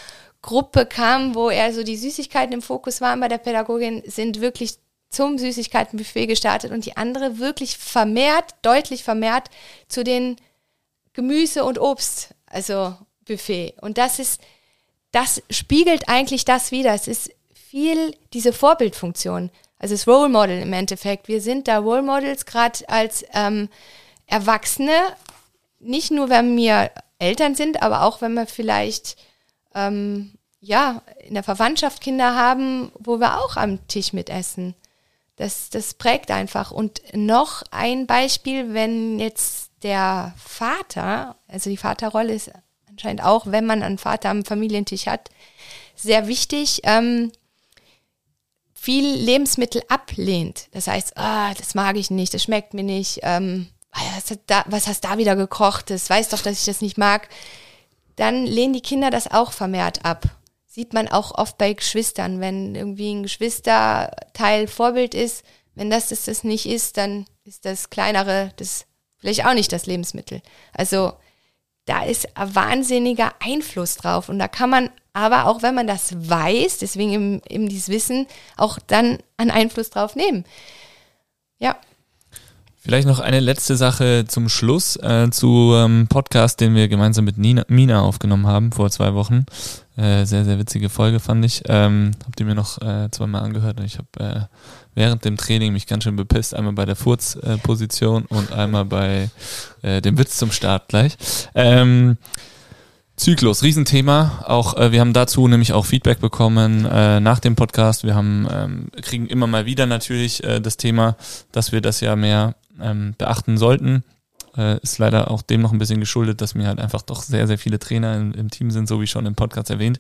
Gruppe kam, wo eher so die Süßigkeiten im Fokus waren bei der Pädagogin, sind wirklich zum Süßigkeitenbuffet gestartet und die andere wirklich vermehrt, deutlich vermehrt zu den Gemüse und Obst, also Buffet. Und das ist, das spiegelt eigentlich das wieder. Es ist viel diese Vorbildfunktion, also das Role Model im Endeffekt. Wir sind da Role Models gerade als ähm, Erwachsene, nicht nur wenn wir Eltern sind, aber auch wenn wir vielleicht ähm, ja, in der Verwandtschaft Kinder haben, wo wir auch am Tisch mitessen. Das, das prägt einfach. Und noch ein Beispiel, wenn jetzt der Vater, also die Vaterrolle ist anscheinend auch, wenn man einen Vater am Familientisch hat, sehr wichtig, ähm, viel Lebensmittel ablehnt. Das heißt, ah, das mag ich nicht, das schmeckt mir nicht, ähm, was, da, was hast da wieder gekocht, das weiß doch, dass ich das nicht mag dann lehnen die Kinder das auch vermehrt ab. Sieht man auch oft bei Geschwistern, wenn irgendwie ein Geschwisterteil Vorbild ist, wenn das das, das nicht ist, dann ist das kleinere das vielleicht auch nicht das Lebensmittel. Also da ist ein wahnsinniger Einfluss drauf und da kann man aber auch wenn man das weiß, deswegen eben, eben dieses Wissen, auch dann einen Einfluss drauf nehmen. Ja. Vielleicht noch eine letzte Sache zum Schluss äh, zu ähm, Podcast, den wir gemeinsam mit Nina, Mina aufgenommen haben vor zwei Wochen. Äh, sehr, sehr witzige Folge fand ich. Ähm, habt ihr mir noch äh, zweimal angehört und ich habe äh, während dem Training mich ganz schön bepisst. Einmal bei der Furzposition und einmal bei äh, dem Witz zum Start gleich. Ähm, Zyklus, Riesenthema. Auch äh, wir haben dazu nämlich auch Feedback bekommen äh, nach dem Podcast. Wir haben ähm, kriegen immer mal wieder natürlich äh, das Thema, dass wir das ja mehr ähm, beachten sollten. Äh, ist leider auch dem noch ein bisschen geschuldet, dass mir halt einfach doch sehr, sehr viele Trainer im, im Team sind, so wie schon im Podcast erwähnt.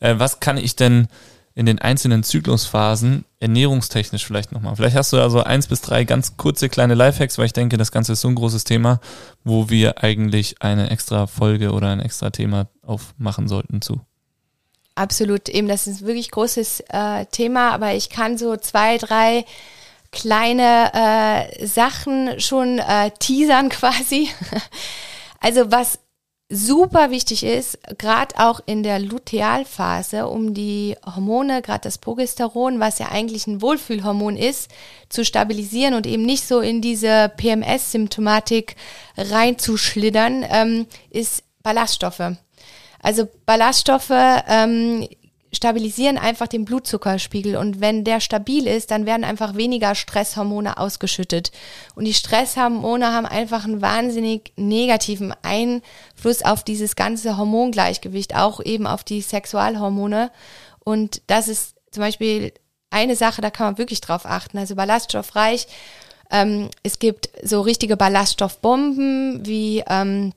Äh, was kann ich denn in den einzelnen Zyklusphasen ernährungstechnisch vielleicht nochmal? Vielleicht hast du also eins bis drei ganz kurze kleine Lifehacks, weil ich denke, das Ganze ist so ein großes Thema, wo wir eigentlich eine extra Folge oder ein extra Thema aufmachen sollten zu. Absolut, eben das ist ein wirklich großes äh, Thema, aber ich kann so zwei, drei kleine äh, Sachen schon äh, teasern *laughs* quasi. Also was super wichtig ist, gerade auch in der Lutealphase, um die Hormone, gerade das Progesteron, was ja eigentlich ein Wohlfühlhormon ist, zu stabilisieren und eben nicht so in diese PMS-Symptomatik reinzuschlittern, ähm, ist Ballaststoffe. Also Ballaststoffe ähm, stabilisieren einfach den Blutzuckerspiegel und wenn der stabil ist, dann werden einfach weniger Stresshormone ausgeschüttet. Und die Stresshormone haben einfach einen wahnsinnig negativen Einfluss auf dieses ganze Hormongleichgewicht, auch eben auf die Sexualhormone. Und das ist zum Beispiel eine Sache, da kann man wirklich drauf achten. Also ballaststoffreich. Ähm, es gibt so richtige Ballaststoffbomben wie ähm,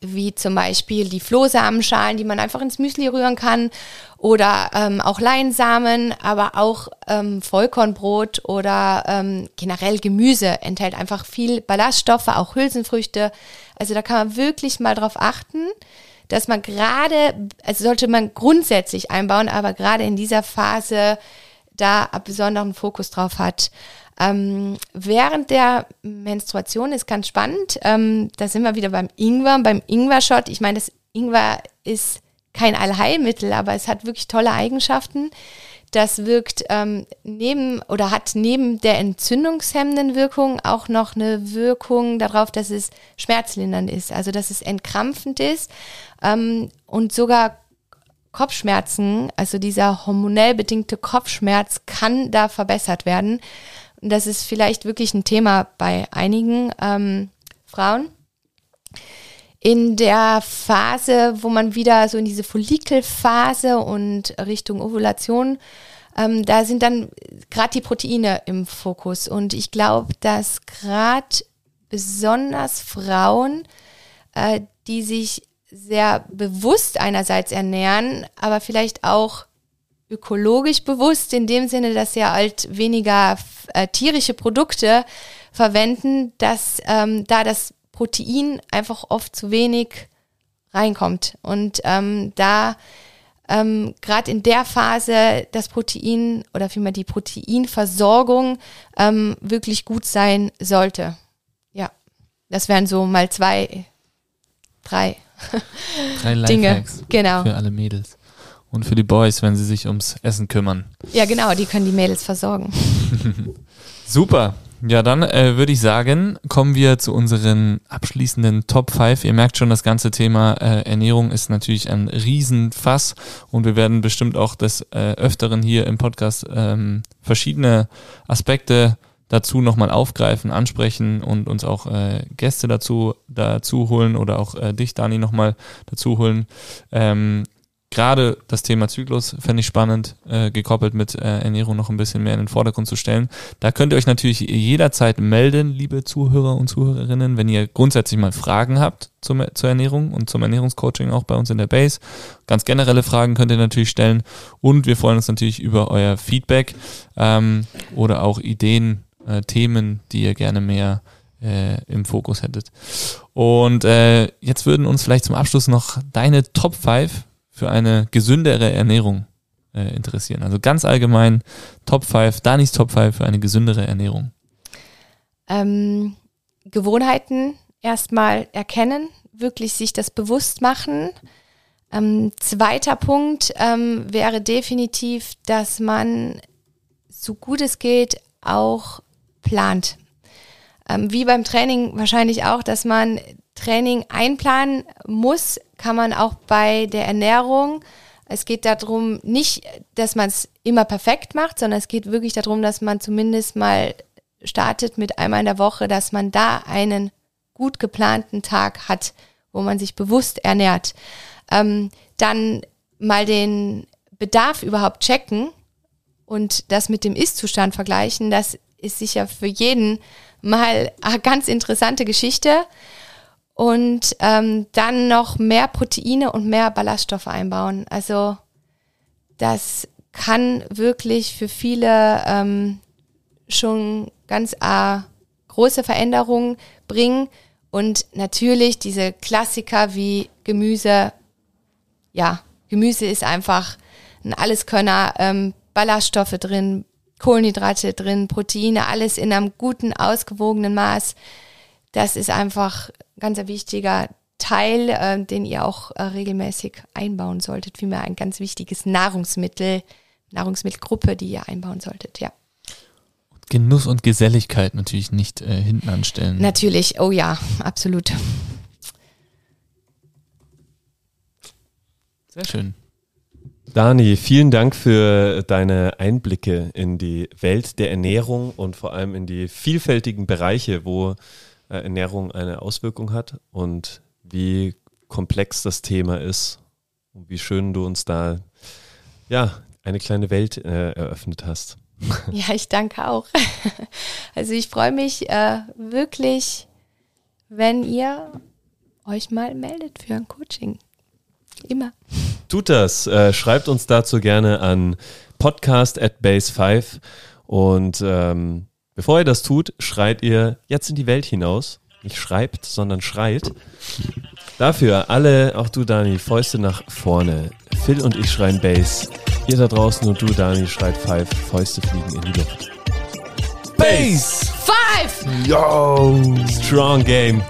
wie zum Beispiel die Flohsamenschalen, die man einfach ins Müsli rühren kann oder ähm, auch Leinsamen, aber auch ähm, Vollkornbrot oder ähm, generell Gemüse enthält einfach viel Ballaststoffe, auch Hülsenfrüchte. Also da kann man wirklich mal drauf achten, dass man gerade, also sollte man grundsätzlich einbauen, aber gerade in dieser Phase da einen besonderen Fokus drauf hat. Ähm, während der Menstruation ist ganz spannend. Ähm, da sind wir wieder beim Ingwer, beim Ingwer-Shot. Ich meine, das Ingwer ist kein Allheilmittel, aber es hat wirklich tolle Eigenschaften. Das wirkt ähm, neben oder hat neben der entzündungshemmenden Wirkung auch noch eine Wirkung darauf, dass es schmerzlindernd ist, also dass es entkrampfend ist ähm, und sogar Kopfschmerzen, also dieser hormonell bedingte Kopfschmerz kann da verbessert werden. Und das ist vielleicht wirklich ein Thema bei einigen ähm, Frauen. In der Phase, wo man wieder so in diese Follikelphase und Richtung Ovulation, ähm, da sind dann gerade die Proteine im Fokus. Und ich glaube, dass gerade besonders Frauen, äh, die sich sehr bewusst einerseits ernähren, aber vielleicht auch ökologisch bewusst in dem Sinne, dass sie halt weniger äh, tierische Produkte verwenden, dass ähm, da das Protein einfach oft zu wenig reinkommt. Und ähm, da ähm, gerade in der Phase das Protein oder vielmehr die Proteinversorgung ähm, wirklich gut sein sollte. Ja, das wären so mal zwei, drei, drei *laughs* Dinge. Genau. Für alle Mädels. Und für die Boys, wenn sie sich ums Essen kümmern. Ja, genau, die können die Mädels versorgen. *laughs* Super. Ja, dann äh, würde ich sagen, kommen wir zu unseren abschließenden Top 5. Ihr merkt schon, das ganze Thema äh, Ernährung ist natürlich ein Riesenfass und wir werden bestimmt auch des äh, Öfteren hier im Podcast ähm, verschiedene Aspekte dazu nochmal aufgreifen, ansprechen und uns auch äh, Gäste dazu, dazu holen oder auch äh, dich, Dani, nochmal dazu holen. Ähm, gerade das Thema Zyklus fände ich spannend, äh, gekoppelt mit äh, Ernährung noch ein bisschen mehr in den Vordergrund zu stellen. Da könnt ihr euch natürlich jederzeit melden, liebe Zuhörer und Zuhörerinnen, wenn ihr grundsätzlich mal Fragen habt zum, zur Ernährung und zum Ernährungscoaching auch bei uns in der Base. Ganz generelle Fragen könnt ihr natürlich stellen und wir freuen uns natürlich über euer Feedback ähm, oder auch Ideen, äh, Themen, die ihr gerne mehr äh, im Fokus hättet. Und äh, jetzt würden uns vielleicht zum Abschluss noch deine Top 5 für eine gesündere Ernährung äh, interessieren. Also ganz allgemein Top 5, Danis Top 5 für eine gesündere Ernährung. Ähm, Gewohnheiten erstmal erkennen, wirklich sich das bewusst machen. Ähm, zweiter Punkt ähm, wäre definitiv, dass man so gut es geht auch plant. Ähm, wie beim Training wahrscheinlich auch, dass man Training einplanen muss, kann man auch bei der Ernährung. Es geht darum, nicht, dass man es immer perfekt macht, sondern es geht wirklich darum, dass man zumindest mal startet mit einmal in der Woche, dass man da einen gut geplanten Tag hat, wo man sich bewusst ernährt. Ähm, dann mal den Bedarf überhaupt checken und das mit dem Ist-Zustand vergleichen. Das ist sicher für jeden mal eine *laughs* ganz interessante Geschichte und ähm, dann noch mehr Proteine und mehr Ballaststoffe einbauen. Also das kann wirklich für viele ähm, schon ganz äh, große Veränderungen bringen. Und natürlich diese Klassiker wie Gemüse. Ja, Gemüse ist einfach ein Alleskönner, ähm, Ballaststoffe drin, Kohlenhydrate drin, Proteine, alles in einem guten, ausgewogenen Maß. Das ist einfach ganz ein wichtiger Teil, äh, den ihr auch äh, regelmäßig einbauen solltet. Vielmehr ein ganz wichtiges Nahrungsmittel, Nahrungsmittelgruppe, die ihr einbauen solltet, ja. Genuss und Geselligkeit natürlich nicht äh, hinten anstellen. Natürlich, oh ja, absolut. Sehr schön. Dani, vielen Dank für deine Einblicke in die Welt der Ernährung und vor allem in die vielfältigen Bereiche, wo Ernährung eine Auswirkung hat und wie komplex das Thema ist und wie schön du uns da ja eine kleine Welt äh, eröffnet hast. *laughs* Ja, ich danke auch. *laughs* Also ich freue mich äh, wirklich, wenn ihr euch mal meldet für ein Coaching. Immer. Tut das. Äh, schreibt uns dazu gerne an podcast at base5 und ähm, bevor ihr das tut, schreit ihr jetzt in die Welt hinaus. Nicht schreibt, sondern schreit. Dafür alle, auch du Dani, Fäuste nach vorne. Phil und ich schreien Bass. Ihr da draußen und du Dani schreit Five. Fäuste fliegen in die Luft. Bass! Five! Yo! Strong Game.